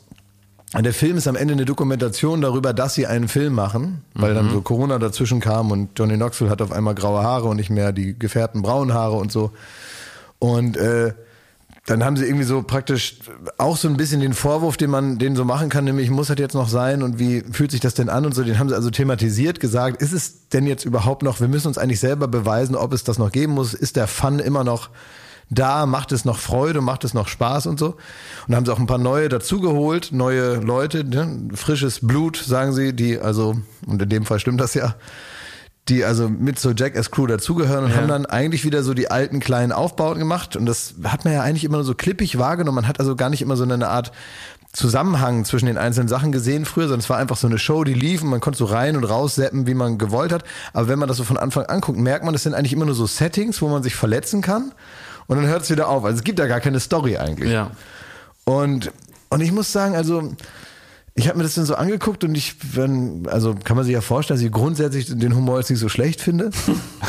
Der Film ist am Ende eine Dokumentation darüber, dass sie einen Film machen, weil dann so Corona dazwischen kam und Johnny Knoxville hat auf einmal graue Haare und nicht mehr die gefärbten braunen Haare und so. Und äh, dann haben sie irgendwie so praktisch auch so ein bisschen den Vorwurf, den man den so machen kann, nämlich muss das jetzt noch sein und wie fühlt sich das denn an und so, den haben sie also thematisiert, gesagt, ist es denn jetzt überhaupt noch, wir müssen uns eigentlich selber beweisen, ob es das noch geben muss, ist der Fun immer noch da, macht es noch Freude, macht es noch Spaß und so. Und da haben sie auch ein paar neue dazugeholt, neue Leute, ne? frisches Blut, sagen sie, die also, und in dem Fall stimmt das ja, die also mit zur Jackass Crew dazugehören und haben dann eigentlich wieder so die alten kleinen Aufbauten gemacht. Und das hat man ja eigentlich immer nur so klippig wahrgenommen. Man hat also gar nicht immer so eine Art Zusammenhang zwischen den einzelnen Sachen gesehen früher, sondern es war einfach so eine Show, die lief und man konnte so rein und raus zappen, wie man gewollt hat. Aber wenn man das so von Anfang an guckt, merkt man, das sind eigentlich immer nur so Settings, wo man sich verletzen kann. Und dann hört es wieder auf. Also es gibt da gar keine Story eigentlich. Ja. Und, und ich muss sagen, also ich habe mir das dann so angeguckt und ich, wenn, also kann man sich ja vorstellen, dass ich grundsätzlich den Humor jetzt nicht so schlecht finde.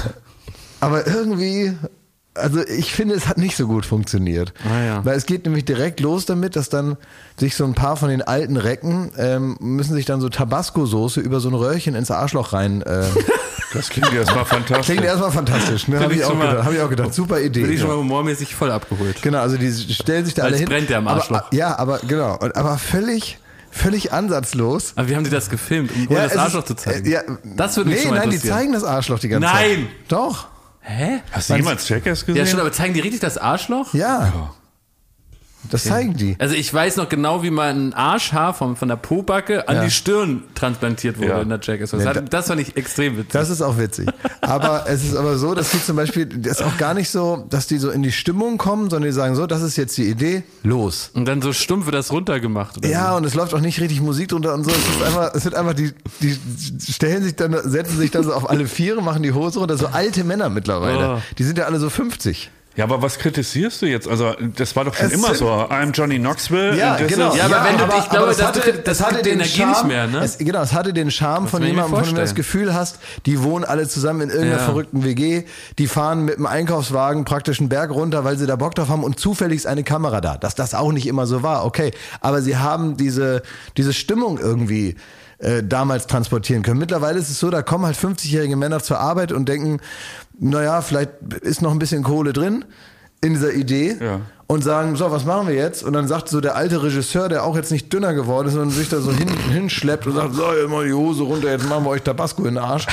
Aber irgendwie, also ich finde, es hat nicht so gut funktioniert. Ah, ja. Weil es geht nämlich direkt los damit, dass dann sich so ein paar von den alten Recken ähm, müssen sich dann so Tabasco-Soße über so ein Röhrchen ins Arschloch rein. Äh, Das klingt erstmal fantastisch. klingt erstmal fantastisch, ne? Habe ich ich, auch gedacht, hab ich auch gedacht. Super Idee. Bin ich schon mal humormäßig voll abgeholt. Genau, also die stellen sich da Weil alle es hin. brennt ja im Arschloch. Aber, ja, aber genau, und, aber völlig, völlig ansatzlos. Aber wie haben die das gefilmt, um ja, das Arschloch ist- zu zeigen? äh, Ja, das würde mich nee, schon mal nein, die zeigen das Arschloch die ganze Nein! Zeit. Doch. Hä? Hast du jemals Jackass gesehen? Ja, schon, aber zeigen die richtig das Arschloch? Ja. Das zeigen die. Also ich weiß noch genau, wie mal ein Arschhaar vom, von der Pobacke an Ja. die Stirn transplantiert wurde Ja. in der Jackass. Das, Nee, hat- da- das fand ich extrem witzig. Das ist auch witzig. Aber es ist aber so, dass die zum Beispiel, das ist auch gar nicht so, dass die so in die Stimmung kommen, sondern die sagen so, das ist jetzt die Idee, los. und dann so stumpf wird das runtergemacht. Oder Ja, so. und es läuft auch nicht richtig Musik drunter und so. Es ist einfach, es wird einfach, die, die stellen sich dann, setzen sich dann so auf alle Viere, machen die Hose runter, so alte Männer mittlerweile. Oh. Die sind ja alle so 50. Ja, aber was kritisierst du jetzt? Also, das war doch schon Es immer so. I'm Johnny Knoxville. Ja, genau. Ja, aber wenn du- ich glaube, es das hatte, das das hatte die den Energie Charme, nicht mehr, ne? Es, genau, es hatte den Charme von ich mir jemandem, von dem du das. Gefühl hast, die wohnen alle zusammen in irgendeiner Ja. verrückten WG, die fahren mit dem Einkaufswagen praktisch einen Berg runter, weil sie da Bock drauf haben und zufällig ist eine Kamera da. Dass das auch nicht immer so war, okay. Aber sie haben diese, diese Stimmung irgendwie äh, damals transportieren können. Mittlerweile ist es so, da kommen halt 50-jährige Männer zur Arbeit und denken, naja, vielleicht ist noch ein bisschen Kohle drin. in dieser Idee Ja. und sagen, so, was machen wir jetzt? Und dann sagt so der alte Regisseur, der auch jetzt nicht dünner geworden ist, sondern sich da so hin, hinschleppt und sagt, so, mal die Hose runter, jetzt machen wir euch Tabasco in den Arsch.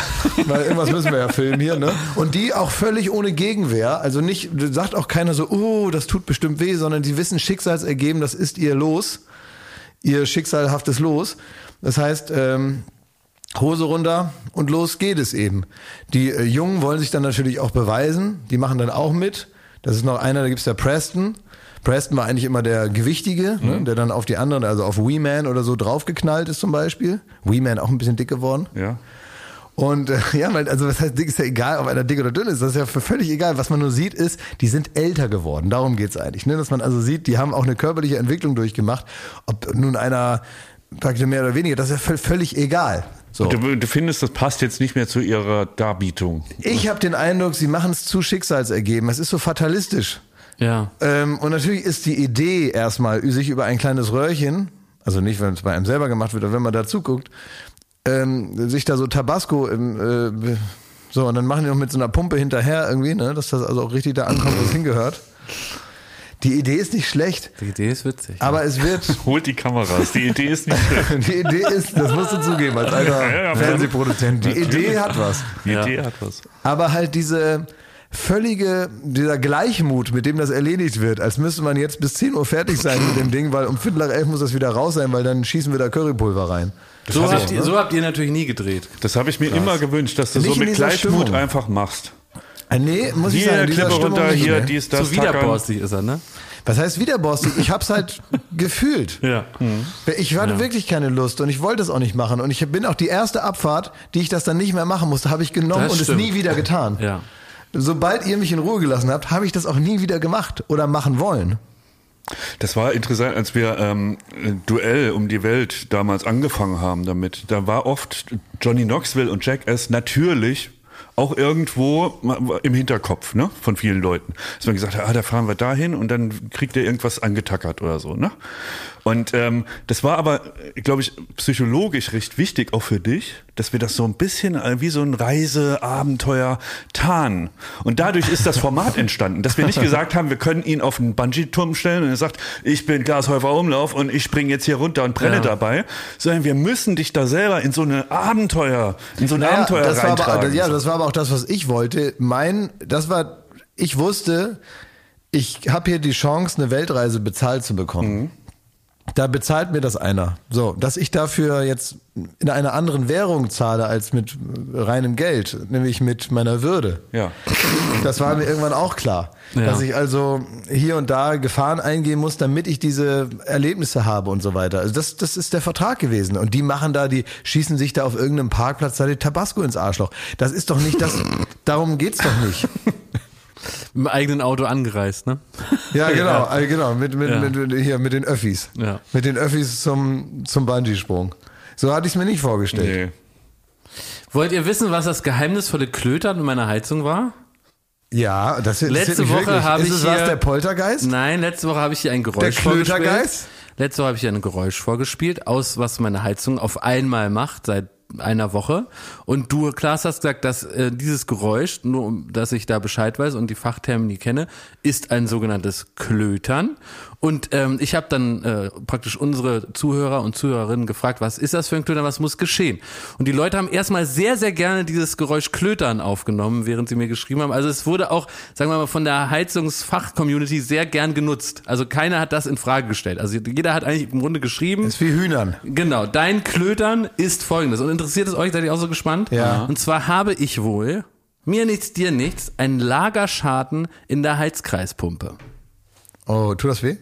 Weil irgendwas müssen wir ja filmen hier, ne? Und die auch völlig ohne Gegenwehr, also nicht, sagt auch keiner so, oh, das tut bestimmt weh, sondern die wissen Schicksalsergeben, das ist ihr Los, ihr schicksalhaftes Los. Das heißt, ähm, Hose runter und los geht es eben. Die äh, Jungen wollen sich dann natürlich auch beweisen, die machen dann auch mit. Das ist noch einer, da gibt's der Preston. Preston war eigentlich immer der Gewichtige, ne, der dann auf die anderen, also auf Wee Man oder so draufgeknallt ist zum Beispiel. Wee Man auch ein bisschen dick geworden. Ja. Und äh, ja, weil, also was heißt dick, ist ja egal, ob einer dick oder dünn ist, das ist ja völlig egal. Was man nur sieht, ist, die sind älter geworden. Darum geht's eigentlich. Ne? Dass man also sieht, die haben auch eine körperliche Entwicklung durchgemacht. Ob nun einer praktisch mehr oder weniger, das ist ja völ- völlig egal. So. Du, du findest, das passt jetzt nicht mehr zu ihrer Darbietung. Ich habe den Eindruck, sie machen es zu schicksalsergeben. Es ist so fatalistisch. Ja. Ähm, und natürlich ist die Idee erstmal, sich über ein kleines Röhrchen, also nicht, wenn es bei einem selber gemacht wird, aber wenn man da zuguckt, ähm, sich da so Tabasco im, äh, so, und dann machen die noch mit so einer Pumpe hinterher irgendwie, ne, dass das also auch richtig da ankommt, wo es hingehört. Die Idee ist nicht schlecht, Die Idee ist witzig. aber es wird, Holt die Kameras. Die Idee ist nicht schlecht. die Idee ist, das musst du zugeben als alter Ja, ja, Fernsehproduzent, die Idee hat was. Die Ja. Idee hat was. Aber halt diese völlige, dieser Gleichmut, mit dem das erledigt wird, als müsste man jetzt bis 10 Uhr fertig sein mit dem Ding, weil um Viertel nach elf muss das wieder raus sein, weil dann schießen wir da Currypulver rein. so, hab habt ich- ihr, so habt ihr natürlich nie gedreht. Das habe ich mir immer gewünscht, dass du Nicht so mit Gleichmut Stimmung. einfach machst. Ah, nee, muss ich Hier, sagen, in dieser Klippe runter, nicht, hier, ne? dies, das, tackern. widerborstig ist er, ne? Was heißt widerborstig? Ich hab's halt gefühlt. Ja. Ich hatte wirklich keine Lust und ich wollte es auch nicht machen. Und ich bin auch die erste Abfahrt, die ich das dann nicht mehr machen musste, habe ich genommen Das und stimmt. es nie wieder getan. Ja. Sobald ihr mich in Ruhe gelassen habt, habe ich das auch nie wieder gemacht oder machen wollen. Das war interessant, als wir ähm, Duell um die Welt damals angefangen haben damit. Da war oft Johnny Knoxville und Jackass natürlich auch irgendwo im Hinterkopf ne, von vielen Leuten. Dass man gesagt hat, ah, da fahren wir dahin und dann kriegt er irgendwas angetackert oder so. Ne? Und ähm, das war aber, glaube ich, psychologisch recht wichtig, auch für dich, dass wir das so ein bisschen äh, wie so ein Reiseabenteuer tarnen. Und dadurch ist das Format entstanden, dass wir nicht gesagt haben, wir können ihn auf einen Bungee-Turm stellen und er sagt, ich bin Glashäufer Umlauf und ich springe jetzt hier runter und brenne Ja. dabei, sondern wir müssen dich da selber in so eine Abenteuer, in so ein Naja, Abenteuer das war aber, reintragen. ja, das war aber auch das, was ich wollte. Mein, das war, ich wusste, ich habe hier die Chance, eine Weltreise bezahlt zu bekommen. Da bezahlt mir das einer. So, dass ich dafür jetzt in einer anderen Währung zahle als mit reinem Geld, nämlich mit meiner Würde. ja. Das war mir irgendwann auch klar. Ja. Dass ich also hier und da Gefahren eingehen muss, damit ich diese Erlebnisse habe und so weiter. Also das, das ist der Vertrag gewesen. Und die machen da, die schießen sich da auf irgendeinem Parkplatz da die Tabasco ins Arschloch. Das ist doch nicht das, darum geht's doch nicht. Im eigenen Auto angereist, ne? Ja, genau, äh, genau, mit, mit, Ja. mit, mit, hier, mit den Öffis. Ja. Mit den Öffis zum, zum Bungee-Sprung. So hatte ich es mir nicht vorgestellt. Nee. Wollt ihr wissen, was das geheimnisvolle Klötern in meiner Heizung war? Ja, das das Letzte Woche habe Ist ich es was, hier- der Poltergeist? Nein, letzte Woche habe ich hier ein Geräusch Der vorgespielt. Klötergeist? Letzte Woche habe ich hier ein Geräusch vorgespielt, aus was meine Heizung auf einmal macht seit einer Woche. Und du, Klaas, hast gesagt, dass äh, dieses Geräusch, nur dass ich da Bescheid weiß und die Fachtermini kenne, ist ein sogenanntes Klötern. Und ähm, ich habe dann äh, praktisch unsere Zuhörer und Zuhörerinnen gefragt, was ist das für ein Klötern, was muss geschehen? Und die Leute haben erstmal sehr, sehr gerne dieses Geräusch Klötern aufgenommen, während sie mir geschrieben haben. Also es wurde auch, sagen wir mal, von der Heizungsfach-Community sehr gern genutzt. Also keiner hat das in Frage gestellt. Also jeder hat eigentlich im Grunde geschrieben, Ist wie Hühnern. Genau, dein Klötern ist folgendes. Und interessiert es euch, seid ihr auch so gespannt? Ja. Und zwar habe ich wohl, mir nichts, dir nichts, einen Lagerschaden in der Heizkreispumpe. Oh, tut das weh?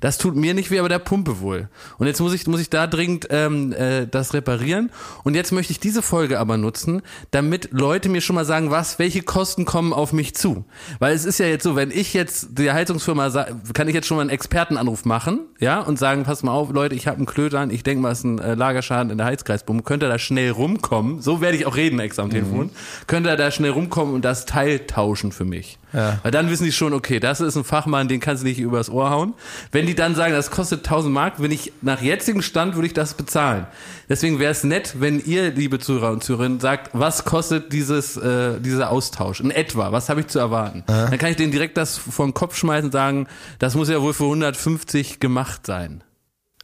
Das tut mir nicht weh, aber der Pumpe wohl. Und jetzt muss ich, muss ich da dringend ähm, äh, das reparieren. Und jetzt möchte ich diese Folge aber nutzen, damit Leute mir schon mal sagen, was, welche Kosten kommen auf mich zu. Weil es ist ja jetzt so, wenn ich jetzt der Heizungsfirma kann ich jetzt schon mal einen Expertenanruf machen, ja, und sagen, pass mal auf, Leute, ich habe einen Klötern, ich denke mal, es ist ein äh, Lagerschaden in der Heizkreispumpe. Könnt ihr da schnell rumkommen? So werde ich auch reden extra am Telefon. Könnt ihr da schnell rumkommen und das Teil tauschen für mich? Ja. Weil dann wissen die schon, okay, das ist ein Fachmann, den kannst du nicht übers Ohr hauen. Wenn die dann sagen, das kostet 1000 Mark, wenn ich nach jetzigem Stand würde ich das bezahlen. Deswegen wäre es nett, wenn ihr, liebe Zuhörer und Zuhörerinnen, sagt, was kostet dieses, äh, dieser Austausch in etwa? Was habe ich zu erwarten? Dann kann ich denen direkt das vor den Kopf schmeißen und sagen, das muss ja wohl für 150 gemacht sein.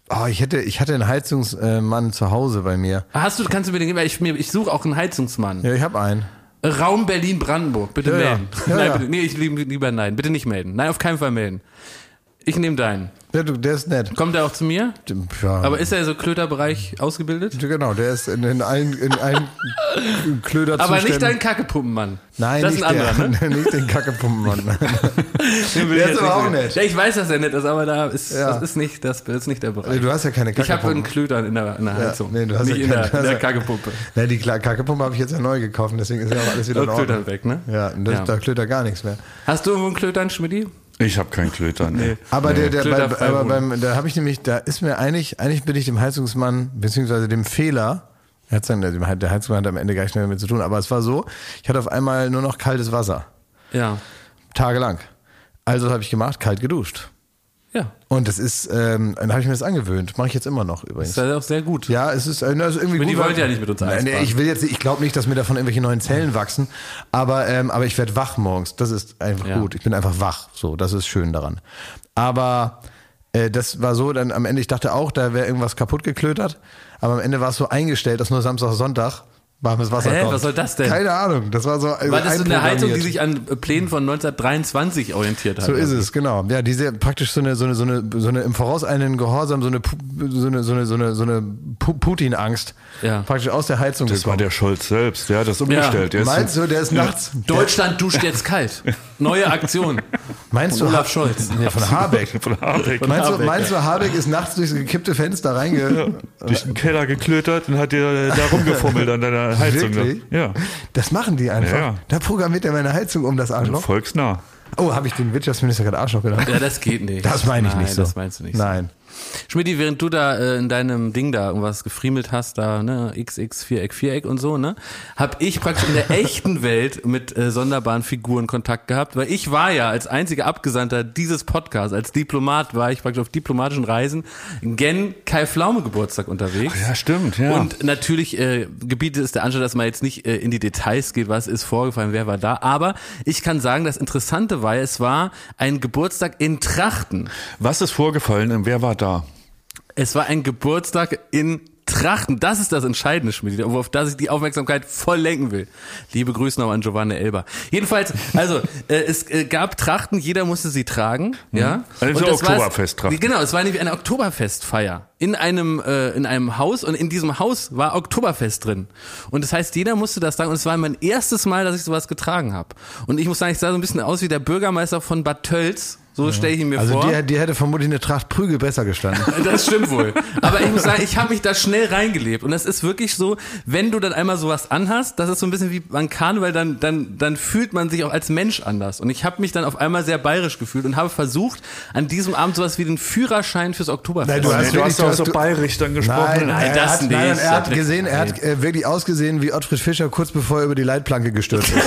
Oh, ich hätte, ich hatte einen Heizungsmann zu Hause bei mir. Hast du, kannst du mir den geben? Ich, ich suche auch einen Heizungsmann. Ja, ich habe einen. Raum Berlin-Brandenburg. Bitte Ja, melden. Ja, nein, ja. bitte, nee, ich lieb, lieber nein. Bitte nicht melden. Nein, auf keinen Fall melden. Ich nehme deinen. Ja, du, der ist nett. Kommt er auch zu mir? Ja. Aber ist er so Klöterbereich ausgebildet? Genau, der ist in, in allen, in allen Klöder Aber nicht dein Kackepumpenmann. Nein, das nicht, ist ein anderer, der, ne? nicht den Kackepumpenmann. Den Der ist aber auch nett. Ja, ich weiß, dass er nett ist, aber da ist, Ja. das ist nicht, das, das ist nicht der Bereich. du hast ja keine ich habe Kackepumpe. einen Klötern in der, in der Heizung. nee, du hast nicht ja in keine- der, in der ja- Kackepumpe. Ne, die Kackepumpe habe ich jetzt ja neu gekauft, deswegen ist ja auch alles wieder in Und Ordnung. Weg, ne? Ja, und das, Ja. da klötert gar nichts mehr. Hast du irgendwo einen Klötern, Schmidti? Ich habe keinen Klöter. Nee. Aber der, der, Klöter bei, aber beim, da habe ich nämlich, da ist mir eigentlich, eigentlich bin ich dem Heizungsmann, beziehungsweise dem Fehler, er der, der Heizungsmann hat am Ende gar nichts mehr damit zu tun, aber es war so, ich hatte auf einmal nur noch kaltes Wasser. Ja. Tagelang. Also habe ich gemacht, kalt geduscht. Ja. Und das ist, ähm, dann habe ich mir das angewöhnt. Mache ich jetzt immer noch übrigens. Das ist ja auch sehr gut. Ja, es ist, äh, also irgendwie Aber die gut. weil- wollt ja nicht mit uns Nein, nee. Ich will jetzt, ich glaube nicht, dass mir davon irgendwelche neuen Zellen wachsen, aber, ähm, aber ich werde wach morgens. Das ist einfach Ja. gut. Ich bin einfach wach. So, das ist schön daran. Aber äh, das war so, dann am Ende, ich dachte auch, da wäre irgendwas kaputt geklötert, aber am Ende war es so eingestellt, dass nur Samstag, Sonntag warmes Wasser Hä? kommt. Was soll das denn? Keine Ahnung. Das war so. äh, War das so eine Heizung, die sich an Plänen von 1923 orientiert hat? So ist es, genau. Ja, diese praktisch so eine, so eine, so eine, so eine im vorauseilenden Gehorsam, so eine, so eine, so eine, so eine, so eine Pu- Putin-Angst. Ja. Praktisch aus der Heizung Das war gekommen. der Scholz selbst, der hat das umgestellt. Der ist- Meinst du, der ist nachts? Deutschland duscht jetzt kalt. Neue Aktion. Meinst Von du Olaf Scholz. Nee, von Habeck. von Habeck. Meinst du, Habeck, meinst du, Habeck ist nachts durchs gekippte Fenster reinge... durch den Keller geklötert und hat dir da rumgefummelt an deiner Heizung. Wirklich? Ja, Das machen die einfach. Ja, ja. Da programmiert er meine Heizung um das Arschloch. volksnah. Oh, habe ich den Wirtschaftsminister gerade Arschloch genannt? Ja, das geht nicht. Das meine ich Nein, nicht so. das meinst du nicht Nein. Schmidti, während du da äh, in deinem Ding da irgendwas gefriemelt hast, da, ne, XX, Viereck, Viereck und so, ne, hab ich praktisch in der echten Welt mit äh, sonderbaren Figuren Kontakt gehabt, weil ich war ja als einziger Abgesandter dieses Podcasts, als Diplomat war ich praktisch auf diplomatischen Reisen gen Kai Pflaume Geburtstag unterwegs. Ja, stimmt, ja. Und natürlich äh, gebietet es der Anschein, dass man jetzt nicht äh, in die Details geht, was ist vorgefallen, wer war da. Aber ich kann sagen, das Interessante war, es war ein Geburtstag in Trachten. Was ist vorgefallen und wer war da? Es war ein Geburtstag in Trachten. Das ist das Entscheidende, Schmidt, auf das ich die Aufmerksamkeit voll lenken will. Liebe Grüße noch an Giovanni Elber. Jedenfalls, also äh, es äh, gab Trachten, jeder musste sie tragen, ja. Also Und das war- Oktoberfesttrachten. Genau, es war nämlich eine Oktoberfestfeier in einem äh, in einem Haus und in diesem Haus war Oktoberfest drin. Und das heißt, jeder musste das tragen und es war mein erstes Mal, dass ich sowas getragen habe. Und ich muss sagen, ich sah so ein bisschen aus wie der Bürgermeister von Bad Tölz. So stelle ich ihn mir Also vor. dir, dir hätte vermutlich eine Tracht Prügel besser gestanden. Das stimmt wohl. Aber ich muss sagen, ich habe mich da schnell reingelebt. Und das ist wirklich so, wenn du dann einmal sowas anhast, das ist so ein bisschen wie beim Karneval, dann, dann, dann fühlt man sich auch als Mensch anders. Und ich habe mich dann auf einmal sehr bayerisch gefühlt und habe versucht, an diesem Abend sowas wie den Führerschein fürs Oktoberfest. Nein, du hast du wirklich- hast auch so bayerisch dann gesprochen. Nein, Nein, er das hat, nicht. Nein, er hat gesehen, er hat äh, wirklich ausgesehen wie Ottfried Fischer kurz bevor er über die Leitplanke gestürzt ist.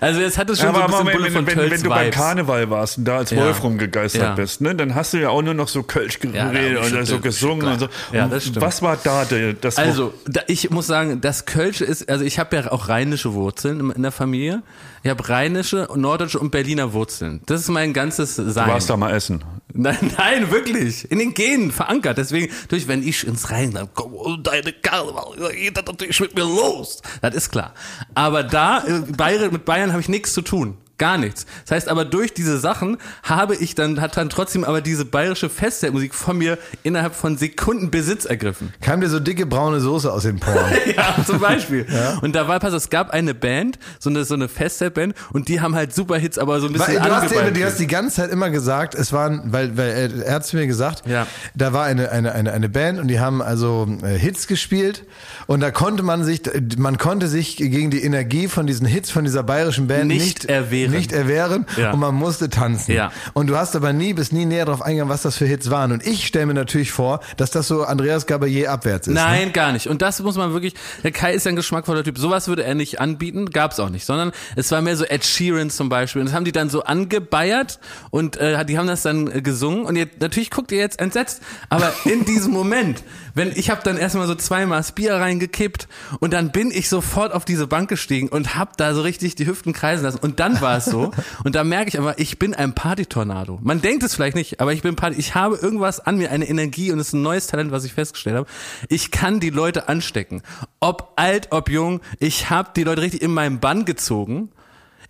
also jetzt hat es schon aber so ein bisschen Moment, Bulle wenn, von wenn, Tölz wenn du beim. Karneval warst und da als Ja. Wolf rumgegeistert Ja. bist, ne, dann hast du ja auch nur noch so Kölsch Ja, geredet und so gesungen und so. Ja, Und das stimmt. Was war da der, das Also, da, ich muss sagen, das Kölsche ist, also ich habe ja auch rheinische Wurzeln in- der Familie. Ich habe rheinische, norddeutsche und Berliner Wurzeln. Das ist mein ganzes Sein. du warst da mal essen. Nein, nein, wirklich. In den Genen verankert. Deswegen, natürlich, wenn ich ins Rheinland komme, oh, deine Karneval, geht das natürlich mit mir los. Das ist klar. Aber da, äh, mit Bayern habe ich nichts zu tun. Gar nichts. Das heißt aber durch diese Sachen habe ich dann, hat dann trotzdem aber diese bayerische Festzeltmusik von mir innerhalb von Sekunden Besitz ergriffen. Kam dir so dicke braune Soße aus dem Porn. Ja, zum Beispiel. Und da war, pass, es gab eine Band, so eine, so eine Festzeltband und die haben halt super Hits, aber so ein bisschen Weil, du, hast, angeballt. du hast die ganze Zeit immer gesagt, es waren, weil, weil er, er hat zu mir gesagt, Ja. da war eine, eine, eine, eine Band und die haben also äh, Hits gespielt und da konnte man sich, man konnte sich gegen die Energie von diesen Hits von dieser bayerischen Band Nicht nicht, erwehren. Nicht erwehren Ja. und man musste tanzen. Ja. Und du hast aber nie, bis nie näher darauf eingegangen, was das für Hits waren. Und ich stelle mir natürlich vor, dass das so Andreas Gabalier abwärts ist. Ne? Nein, gar nicht. Und das muss man wirklich, der Kai ist ja ein geschmackvoller Typ. Sowas würde er nicht anbieten, gab's auch nicht, sondern es war mehr so Ed Sheeran zum Beispiel. Und das haben die dann so angebeiert und äh, die haben das dann äh, gesungen. Und ihr, natürlich guckt ihr jetzt entsetzt, aber in diesem Moment, wenn ich habe dann erstmal so zweimal das Bier reingekippt und dann bin ich sofort auf diese Bank gestiegen und hab da so richtig die Hüften kreisen lassen. Und dann war es so. Und da merke ich aber, ich bin ein Partytornado. Man denkt es vielleicht nicht, aber ich bin Party. Ich habe irgendwas an mir, eine Energie und es ist ein neues Talent, was ich festgestellt habe. Ich kann die Leute anstecken. Ob alt, ob jung. Ich habe die Leute richtig in meinen Bann gezogen.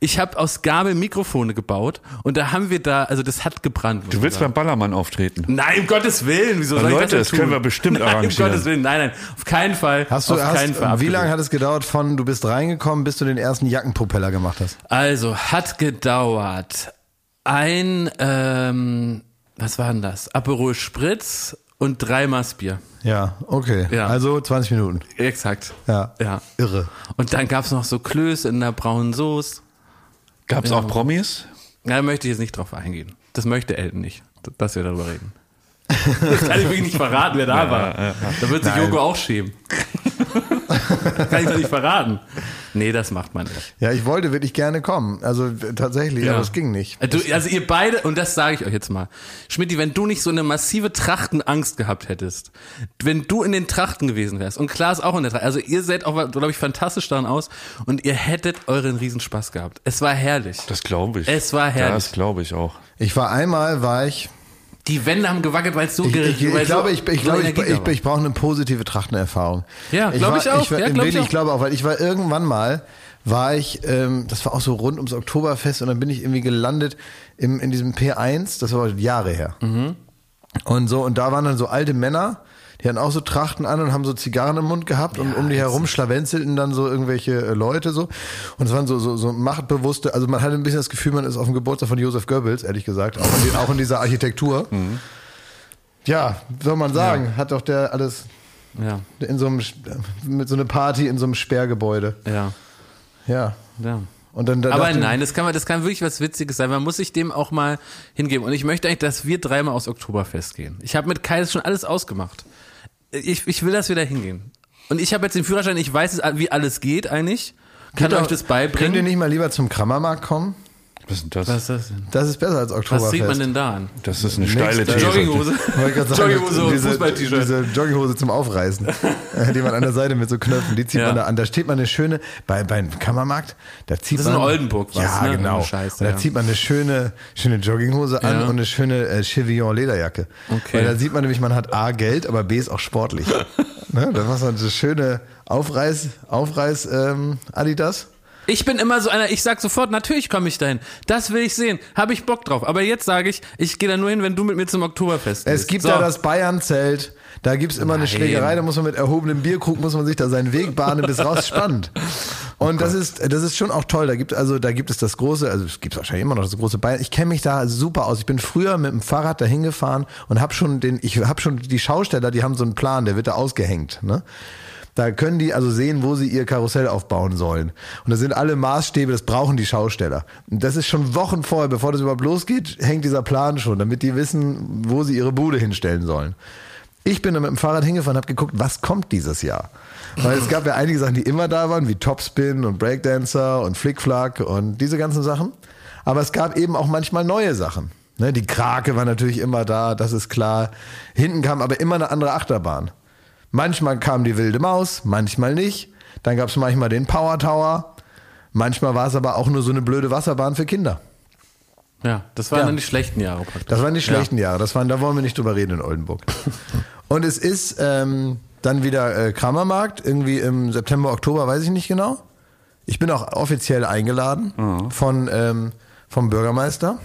Ich habe aus Gabel Mikrofone gebaut und da haben wir da, also das hat gebrannt. Du willst sagen. beim Ballermann auftreten. Nein, um Gottes Willen. Wieso soll ich Leute, das, denn das tun? können wir bestimmt nein, arrangieren. Um Gottes Willen, nein, nein, auf keinen Fall. Hast du, auf keinen hast, Fall wie lange hat es gedauert von, du bist reingekommen, bis du den ersten Jackenpropeller gemacht hast? Also, hat gedauert ein, ähm, was war denn das? Aperol Spritz und drei Maß Bier. Ja, okay. Ja. Also 20 Minuten. Exakt. Ja. Ja. Irre. Und dann gab's noch so Klöße in der braunen Soße. Gab es Ja. auch Promis? Da möchte ich jetzt nicht drauf eingehen. Das möchte Elton nicht, dass wir darüber reden. Das kann ich wirklich nicht verraten, wer da war. Da wird sich Nein. Jogo auch schämen. kann ich doch nicht verraten. Nee, das macht man nicht. Ja, ich wollte wirklich gerne kommen. Also tatsächlich, Ja. aber es ging nicht. Also, also ihr beide, und das sage ich euch jetzt mal, Schmidti, wenn du nicht so eine massive Trachtenangst gehabt hättest, wenn du in den Trachten gewesen wärst, und Klaas auch in der Tracht, also ihr seht auch, glaube ich, fantastisch daran aus, und ihr hättet euren Riesenspaß gehabt. Es war herrlich. Das glaube ich. Es war herrlich. Das glaube ich auch. Ich war einmal, war ich, Die Wände haben gewackelt, weil es so ich, ge- ich, ich, so- glaube, ich, ich, glaube, ich, ich, ich, ich brauche eine positive Trachtenerfahrung. Ja, glaube ich auch. war, Ja, ich Willi, auch. ich glaube auch, weil ich war irgendwann mal, war ich, ähm, das war auch so rund ums Oktoberfest und dann bin ich irgendwie gelandet im, in diesem P1, das war Jahre her. Mhm. Und so, und da waren dann so alte Männer, die hatten auch so Trachten an und haben so Zigarren im Mund gehabt und um die herum schlawenzelten dann so irgendwelche äh, Leute so. Und es waren so, so, so machtbewusste, also man hatte ein bisschen das Gefühl, man ist auf dem Geburtstag von Josef Goebbels, ehrlich gesagt, auch in, die, auch in dieser Architektur. Mhm. Ja, soll man sagen, hat doch der alles Ja, in so einem, mit so einer Party in so einem Sperrgebäude. ja, Ja. ja. Dann, da Aber nein, das kann, man, das kann wirklich was Witziges sein. Man muss sich dem auch mal hingeben. Und ich möchte eigentlich, dass wir dreimal aufs Oktoberfest gehen. Ich habe mit Kai schon alles ausgemacht. Ich, ich will, dass wir da hingehen. Und ich habe jetzt den Führerschein, ich weiß, es, wie alles geht eigentlich. Kann euch das beibringen. Könnt ihr nicht mal lieber zum Krammermarkt kommen? Was ist denn das? was ist das denn? Das ist besser als Oktoberfest. Was sieht man denn da an? Das ist eine Nächste- steile These. Jogginghose. Jogginghose und diese, Fußball-T-Shirt. diese Jogginghose zum Aufreißen, äh, die man an der Seite mit so Knöpfen, die zieht Ja. man da an. Da steht man eine schöne, bei, beim Kammermarkt, da zieht Das ist man. in Oldenburg was, Ja, ne? genau. Scheiße, und da ja. zieht man eine schöne, schöne Jogginghose an Ja. und eine schöne äh, Chevillon Lederjacke. Okay. Weil da sieht man nämlich, man hat A, Geld, aber B ist auch sportlich. ne? Da macht man so schöne Aufreiß, Aufreiß, ähm, Adidas. Ich bin immer so einer, ich sag sofort, natürlich komme ich dahin. Das will ich sehen. Habe ich Bock drauf. Aber jetzt sage ich, ich gehe da nur hin, wenn du mit mir zum Oktoberfest Es gibt so. da das Bayern-Zelt. Da gibt's immer eine Nein. Schlägerei, da muss man mit erhobenem Bierkrug, muss man sich da seinen Weg bahnen bis raus. Spannend. Und das ist, das ist schon auch toll. Da gibt, also, da gibt es das große, also es gibt wahrscheinlich immer noch das große Bayern. Ich kenne mich da super aus. Ich bin früher mit dem Fahrrad dahin gefahren und habe schon den, ich habe schon die Schausteller, die haben so einen Plan, der wird da ausgehängt. Ne? Da können die also sehen, wo sie ihr Karussell aufbauen sollen. Und da sind alle Maßstäbe, das brauchen die Schausteller. Und das ist schon Wochen vorher, bevor das überhaupt losgeht, hängt dieser Plan schon, damit die wissen, wo sie ihre Bude hinstellen sollen. Ich bin dann mit dem Fahrrad hingefahren und habe geguckt, was kommt dieses Jahr. Weil es gab ja einige Sachen, die immer da waren, wie Topspin und Breakdancer und Flickflack und diese ganzen Sachen. Aber es gab eben auch manchmal neue Sachen. Ne, die Krake war natürlich immer da, das ist klar. Hinten kam aber immer eine andere Achterbahn. Manchmal kam die wilde Maus, manchmal nicht. Dann gab es manchmal den Power Tower. Manchmal war es aber auch nur so eine blöde Wasserbahn für Kinder. Ja, das waren Ja. dann die schlechten Jahre praktisch. Das waren die schlechten Jahre. Das waren, da wollen wir nicht drüber reden in Oldenburg. Und es ist ähm, dann wieder äh, Kramermarkt, irgendwie im September, Oktober, weiß ich nicht genau. Ich bin auch offiziell eingeladen von ähm, vom Bürgermeister.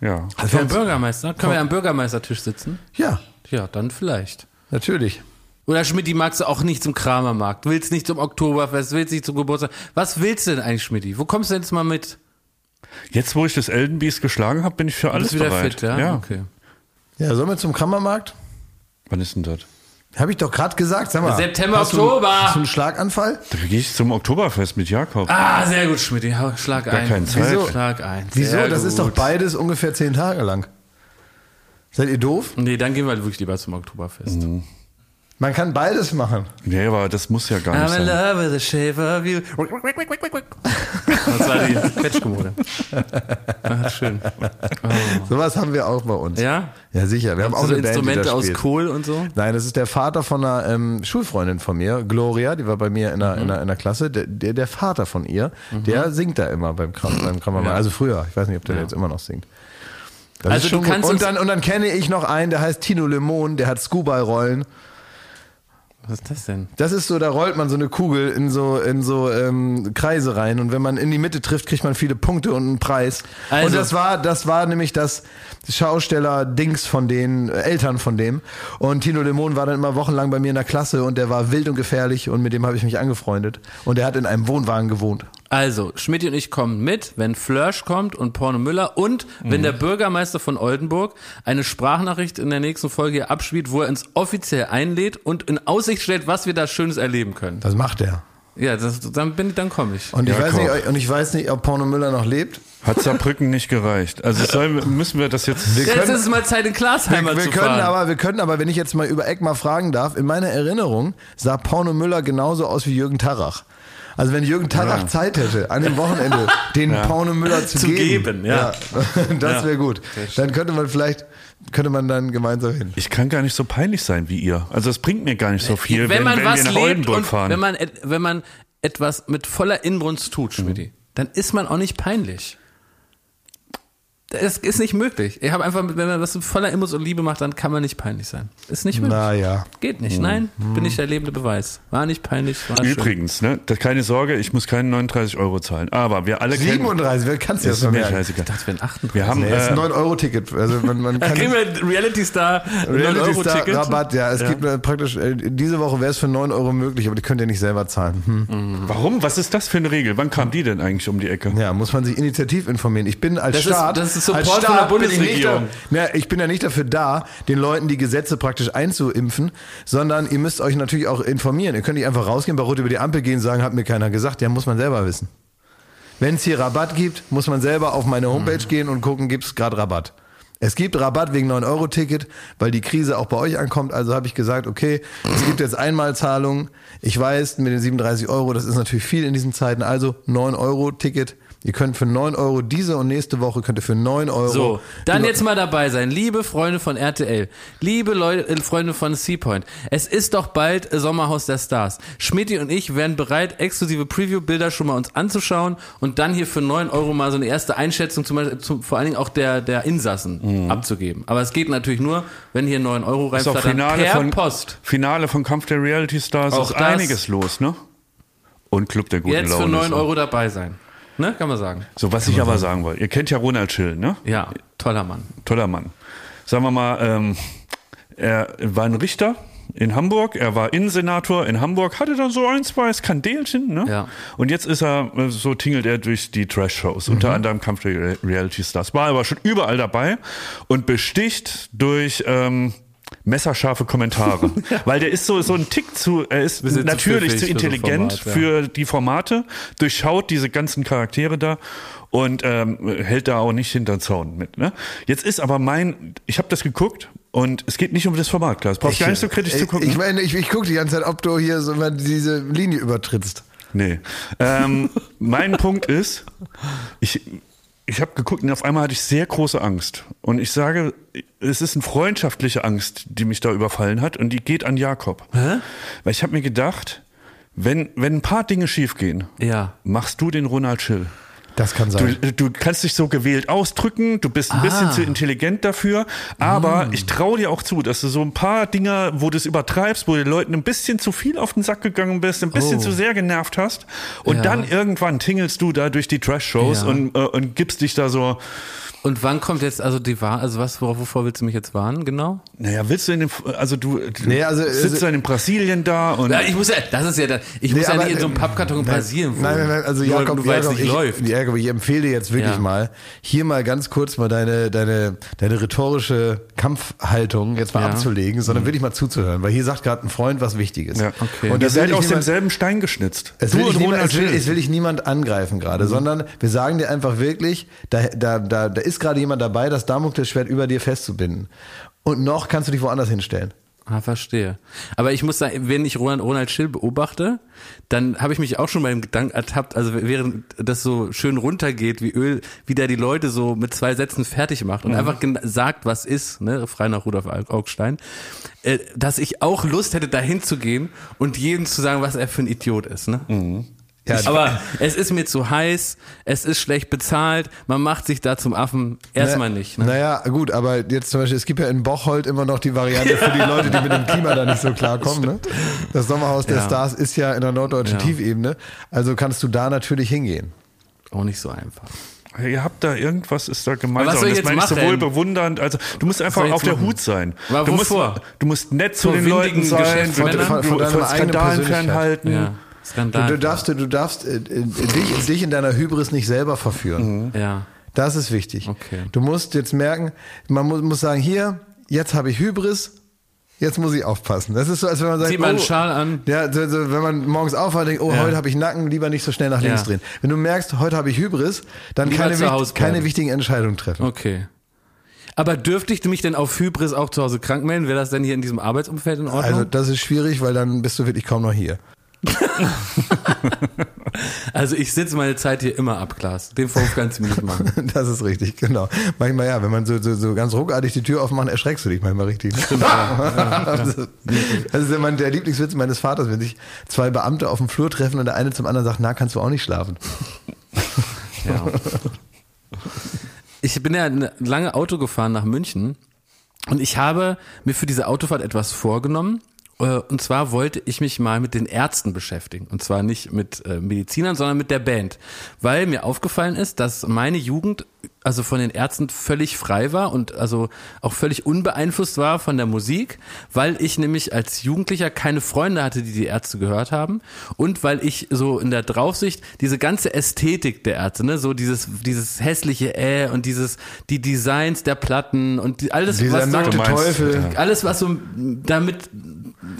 Ja. Ja. Vom Bürgermeister? Können wir am Bürgermeistertisch sitzen? Ja, Ja, dann vielleicht. natürlich. Oder Schmidt, magst du auch nicht zum Kramermarkt, willst nicht zum Oktoberfest, willst nicht zum Geburtstag. Was willst du denn eigentlich, Schmidt? Wo kommst du denn jetzt mal mit? Jetzt, wo ich das Eldenbeast geschlagen habe, bin ich für alles Bist wieder bereit. fit, ja? ja. Okay. Ja, sollen wir zum Kramermarkt? Wann ist denn das? Habe ich doch gerade gesagt. Sag mal. September, hast du, Oktober. Hast du einen Schlaganfall? Da gehe ich zum Oktoberfest mit Jakob. Ah, sehr gut, Schmidt. Schlag ein. keine Zeit. Wieso? Schlag ein. Wieso? Sehr Das ist doch gut. beides ungefähr zehn Tage lang. Seid ihr doof? Nee, dann gehen wir wirklich lieber zum Oktoberfest. Man kann beides machen. Nee, aber das muss ja gar nicht I'm in sein. love with the shape of you. Das war die Quetschkommode. Ah, schön. Sowas haben wir auch bei uns. Ja? Ja, sicher. Wir haben auch So eine Band, Instrumente das aus. Kohl und so? Nein, das ist der Vater von einer ähm, Schulfreundin von mir, Gloria, die war bei mir in der, in der, in der Klasse. Der, der, der Vater von ihr, der singt da immer beim Kram, beim Krammermann. Also früher, ich weiß nicht, ob der jetzt immer noch singt. Das Also ist schon du kannst und dann und dann kenne ich noch einen, der heißt Tino Lemon, der hat Scuba-Rollen. Was ist das denn? Das ist so, da rollt man so eine Kugel in so in so ähm, Kreise rein und wenn man in die Mitte trifft, kriegt man viele Punkte und einen Preis. Also- und das war das war nämlich das Schausteller Dings von den äh, Eltern von dem und Tino Lemon war dann immer wochenlang bei mir in der Klasse und der war wild und gefährlich und mit dem habe ich mich angefreundet und der hat in einem Wohnwagen gewohnt. Also, Schmidt und ich kommen mit, wenn Flörsch kommt und Porno Müller und wenn der Bürgermeister von Oldenburg eine Sprachnachricht in der nächsten Folge hier abspielt, wo er uns offiziell einlädt und in Aussicht stellt, was wir da Schönes erleben können. Das macht er. Ja, das, dann bin dann komme ich. Und ich Ja, weiß komm. nicht und ich weiß nicht, ob Porno Müller noch lebt. Hat Saarbrücken nicht gereicht. Also soll, müssen wir das jetzt. Jetzt können- ist es mal Zeit, in Glasheimer wir zu können fahren. aber, wir können aber, wenn ich jetzt mal über Eck mal fragen darf, in meiner Erinnerung sah Porno Müller genauso aus wie Jürgen Tarach. Also wenn Jürgen Tarach Zeit hätte, an dem Wochenende den Porno Müller zu, Zu geben, geben, ja. das Ja. wäre gut. Dann könnte man vielleicht, könnte man dann gemeinsam hin. Ich kann gar nicht so peinlich sein wie ihr. Also es bringt mir gar nicht so viel, wenn, man wenn was wir nach lebt Oldenburg und fahren. wenn man, wenn man etwas mit voller Inbrunst tut, Schmidti, dann ist man auch nicht peinlich. Das ist nicht möglich. Ich habe einfach, wenn man was mit voller Inbrunst und Liebe macht, dann kann man nicht peinlich sein. Ist nicht möglich. Naja. Geht nicht. Nein, bin ich der lebende Beweis. War nicht peinlich. War schön. Übrigens, ne, das, keine Sorge, ich muss keine 39 Euro zahlen. Aber wir alle kennen. 37, wer kannst du Das das ist mir scheißegal. Ich dachte, wir sind 38. Wir haben Nee, ist ein äh, 9-Euro-Ticket. Also man, man Dann kann kriegen wir Reality Star Reality Star 9-Euro-Ticket. Rabatt, ja. Es gibt äh, praktisch, äh, diese Woche wäre es für 9 Euro möglich, aber die könnt ihr nicht selber zahlen. Hm. warum? Was ist das für eine Regel? Wann kam die denn eigentlich um die Ecke? Ja, muss man sich initiativ informieren. Ich bin als Das ist- Staat. das ist Support als von der Staat bin ich Bundesregierung. da- Ja, ich bin ja nicht dafür da, den Leuten die Gesetze praktisch einzuimpfen, sondern ihr müsst euch natürlich auch informieren. Ihr könnt nicht einfach rausgehen, bei Rot über die Ampel gehen, sagen, hat mir keiner gesagt. Ja, muss man selber wissen. Wenn es hier Rabatt gibt, muss man selber auf meine Homepage gehen und gucken, gibt es gerade Rabatt. Es gibt Rabatt wegen 9-Euro-Ticket, weil die Krise auch bei euch ankommt. Also habe ich gesagt, okay, es gibt jetzt Einmalzahlungen. Ich weiß, mit den 37 Euro, das ist natürlich viel in diesen Zeiten. Also 9-Euro-Ticket. Ihr könnt für 9 Euro diese und nächste Woche könnt ihr für 9 Euro. So, dann jetzt mal dabei sein. Liebe Freunde von RTL, liebe Leute, äh, Freunde von Seapoint, es ist doch bald Sommerhaus der Stars. Schmidti und ich wären bereit, exklusive Preview-Bilder schon mal uns anzuschauen und dann hier für 9 Euro mal so eine erste Einschätzung, zum Beispiel, zum, vor allen Dingen auch der, der Insassen abzugeben. Aber es geht natürlich nur, wenn hier 9 Euro Ist auch reinflattern, Finale per von, Post. Finale von Kampf der Reality Stars. Auch ist das. einiges los, ne? Und Club der guten Jetzt Laune. für 9 so. Euro dabei sein. Ne, kann man sagen. So, was ich aber sagen wollte. Ihr kennt ja Ronald Schill, ne? Ja, toller Mann. Toller Mann. Sagen wir mal, ähm, er war ein Richter in Hamburg, er war Innensenator in Hamburg, hatte dann so ein, zwei Skandelchen, ne? Ja. Und jetzt ist er, äh, so tingelt er durch die Trash-Shows, unter anderem Kampf der Re- Reality Stars. War aber schon überall dabei und besticht durch, ähm, messerscharfe Kommentare. Weil der ist so, so ein Tick zu, er ist zu natürlich zu für so intelligent Format, ja. für die Formate, durchschaut diese ganzen Charaktere da und ähm, hält da auch nicht hinter den Zaun mit. Ne? Jetzt ist aber mein, ich habe das geguckt und es geht nicht um das Format, klar. Es braucht gar nicht so kritisch ich, zu gucken. Ich meine, ich, ich gucke die ganze Zeit, ob du hier so mal diese Linie übertrittst. Nee. Ähm, mein Punkt ist, ich, ich habe geguckt und auf einmal hatte ich sehr große Angst. Und ich sage, es ist eine freundschaftliche Angst, die mich da überfallen hat und die geht an Jakob. Weil ich habe mir gedacht, wenn, wenn ein paar Dinge schiefgehen, Ja. machst du den Ronald Schill. Das kann Du, sein. du kannst dich so gewählt ausdrücken, du bist ein bisschen zu intelligent dafür, aber ich traue dir auch zu, dass du so ein paar Dinger, wo du es übertreibst, wo du den Leuten ein bisschen zu viel auf den Sack gegangen bist, ein bisschen Oh. zu sehr genervt hast und Ja. dann irgendwann tingelst du da durch die Trash-Shows Ja. und, äh, und gibst dich da so Und wann kommt jetzt also die Wahl, also was, worauf, wovor willst du mich jetzt warnen, genau? Naja, willst du in dem, also du, du Nee, also- sitzt also- dann in Brasilien da und Ja, ich muss ja, das ist ja, ich muss ja nicht in so einem Pappkarton in nein, Brasilien wohnen. Nein, nein, nein, also Jakob, nur weil es Jakob, nicht ich, läuft. Jakob, ich empfehle dir jetzt wirklich Ja. mal, hier mal ganz kurz mal deine, deine, deine rhetorische Kampfhaltung jetzt mal Ja. abzulegen, sondern wirklich mal zuzuhören, weil hier sagt gerade ein Freund was Wichtiges. ja. Okay. Und das ich aus niemand- demselben Stein geschnitzt. Es du will, niemand, es, will, es will ich niemand angreifen gerade, Mhm. sondern wir sagen dir einfach wirklich, da, da, da, da ist gerade jemand dabei, das Damoklesschwert über dir festzubinden. Und noch kannst du dich woanders hinstellen. Ah, verstehe. Aber ich muss sagen, wenn ich Ronald, Ronald Schill beobachte, dann habe ich mich auch schon beim Gedanken ertappt, also während das so schön runtergeht wie Öl, wie der die Leute so mit zwei Sätzen fertig macht und einfach gen- sagt, was ist, ne, frei nach Rudolf Augstein, äh, dass ich auch Lust hätte, dahin zu gehen und jedem zu sagen, was er für ein Idiot ist, ne? Ja, Aber es ist mir zu heiß, es ist schlecht bezahlt, man macht sich da zum Affen erstmal nicht. Ne? Naja, gut, aber jetzt zum Beispiel, es gibt ja in Bocholt immer noch die Variante für die Leute, die mit dem Klima da nicht so klarkommen. Ne? Das Sommerhaus der Ja. Stars ist ja in der norddeutschen Ja. Tiefebene. Also kannst du da natürlich hingehen. Auch nicht so einfach. Ihr habt da irgendwas ist da gemeinsam. was soll ich das jetzt meine ich sowohl bewundernd, also du musst einfach auf der machen? Hut sein. Du musst, du musst nett zu den Leuten sein, Von- von von eigenen Skandalen fernhalten. Ja, Skandal. du darfst, du darfst äh, äh, dich, dich in deiner Hybris nicht selber verführen. ja. Das ist wichtig. Okay. Du musst jetzt merken, man muss, muss sagen, hier, jetzt habe ich Hybris, jetzt muss ich aufpassen. Das ist so, als wenn man sagt, Zieh mal einen oh, Schal an. Ja, so, so, wenn man morgens aufwacht und denkt, oh, Ja. heute habe ich Nacken, lieber nicht so schnell nach links Ja. drehen. Wenn du merkst, heute habe ich Hybris, dann Lieber keine, wicht, keine wichtigen Entscheidungen treffen. Okay. Aber dürfte ich mich denn auf Hybris auch zu Hause krank melden? Wäre das denn hier in diesem Arbeitsumfeld in Ordnung? Also das ist schwierig, weil dann bist du wirklich kaum noch hier. Also ich sitze meine Zeit hier immer ab, Klaas. Den Vorwurf kannst du mir nicht machen. Das ist richtig, genau. Manchmal ja, wenn man so, so, so ganz ruckartig die Tür aufmacht, erschreckst du dich manchmal richtig. Ne? das ist- das ist immer der Lieblingswitz meines Vaters, wenn sich zwei Beamte auf dem Flur treffen und der eine zum anderen sagt, na, kannst du auch nicht schlafen. Ja. Ich bin ja lange Auto gefahren nach München und ich habe mir für diese Autofahrt etwas vorgenommen. Äh, Und zwar wollte ich mich mal mit den Ärzten beschäftigen. Und zwar nicht mit äh, Medizinern, sondern mit der Band. Weil mir aufgefallen ist, dass meine Jugend also von den Ärzten völlig frei war und also auch völlig unbeeinflusst war von der Musik, weil ich nämlich als Jugendlicher keine Freunde hatte, die die Ärzte gehört haben und weil ich so in der Draufsicht diese ganze Ästhetik der Ärzte, ne, so dieses dieses hässliche äh und dieses die Designs der Platten und die, alles Dieser was so, Teufel. alles was so damit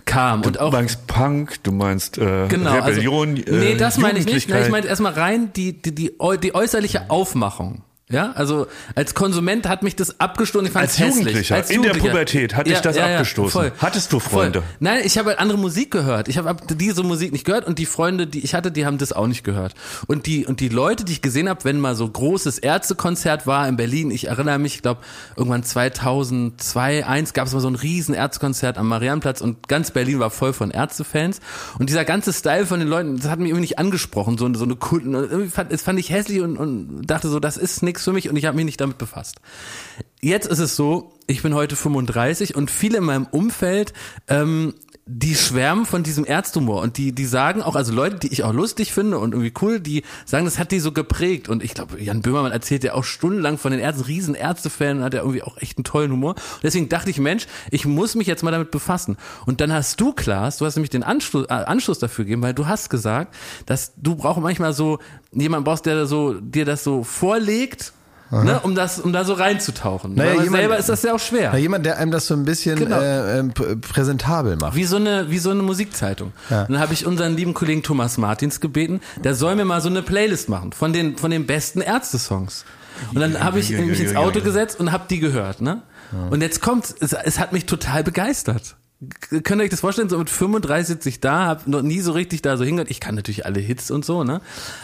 kam und Du auch meinst Punk, du meinst äh, Genau, Rebellion. also, nee, äh, das meine ich nicht. Nein, ich meine erstmal rein die, die, die, die äußerliche Aufmachung. Ja, also als Konsument hat mich das abgestoßen. Ich fand Als. Jugendlicher, als in der Jugendlicher. Pubertät hat dich das abgestoßen. Hattest du Freunde? Voll. Nein, ich habe halt andere Musik gehört. Ich habe diese Musik nicht gehört und die Freunde, die ich hatte, die haben das auch nicht gehört. Und die und die Leute, die ich gesehen habe, wenn mal so großes Ärztekonzert war in Berlin, ich erinnere mich, ich glaube irgendwann 2002, 1 gab es mal so ein riesen Ärztekonzert am Marianplatz und ganz Berlin war voll von Ärztefans und dieser ganze Style von den Leuten, das hat mich irgendwie nicht angesprochen, so, so eine Kunden, irgendwie fand, das fand ich hässlich und, und dachte so, das ist nichts für mich und ich habe mich nicht damit befasst. Jetzt ist es so, ich bin heute 35 und viele in meinem Umfeld, ähm, die schwärmen von diesem Ärztumor und die, die sagen auch, also Leute, die ich auch lustig finde und irgendwie cool, die sagen, das hat die so geprägt. Und ich glaube, Jan Böhmermann erzählt ja auch stundenlang von den Ärzten, riesen Ärztefan und hat ja irgendwie auch echt einen tollen Humor. Und deswegen dachte ich, Mensch, ich muss mich jetzt mal damit befassen. Und dann hast du, Klaas, du hast nämlich den Anschluss, äh, Anschluss dafür gegeben, weil du hast gesagt, dass du brauchst manchmal so, jemand brauchst, der so, dir das so vorlegt, Ne, um das, um da so reinzutauchen. Naja, Weil jemand- selber ist das ja auch schwer. Na, jemand, der einem das so ein bisschen Genau. äh, pr- präsentabel macht. Wie so eine, wie so eine Musikzeitung. Ja. Und dann habe ich unseren lieben Kollegen Thomas Martins gebeten, der soll mir mal so eine Playlist machen von den, von den besten Ärzte-Songs. Und dann habe ich mich ins Auto gesetzt und habe die gehört, ne? Und jetzt kommt, es, es hat mich total begeistert. Könnt ihr euch das vorstellen? So mit 35 sitze ich da, habe noch nie so richtig da so hingehört. Ich kann natürlich alle Hits und so, ne?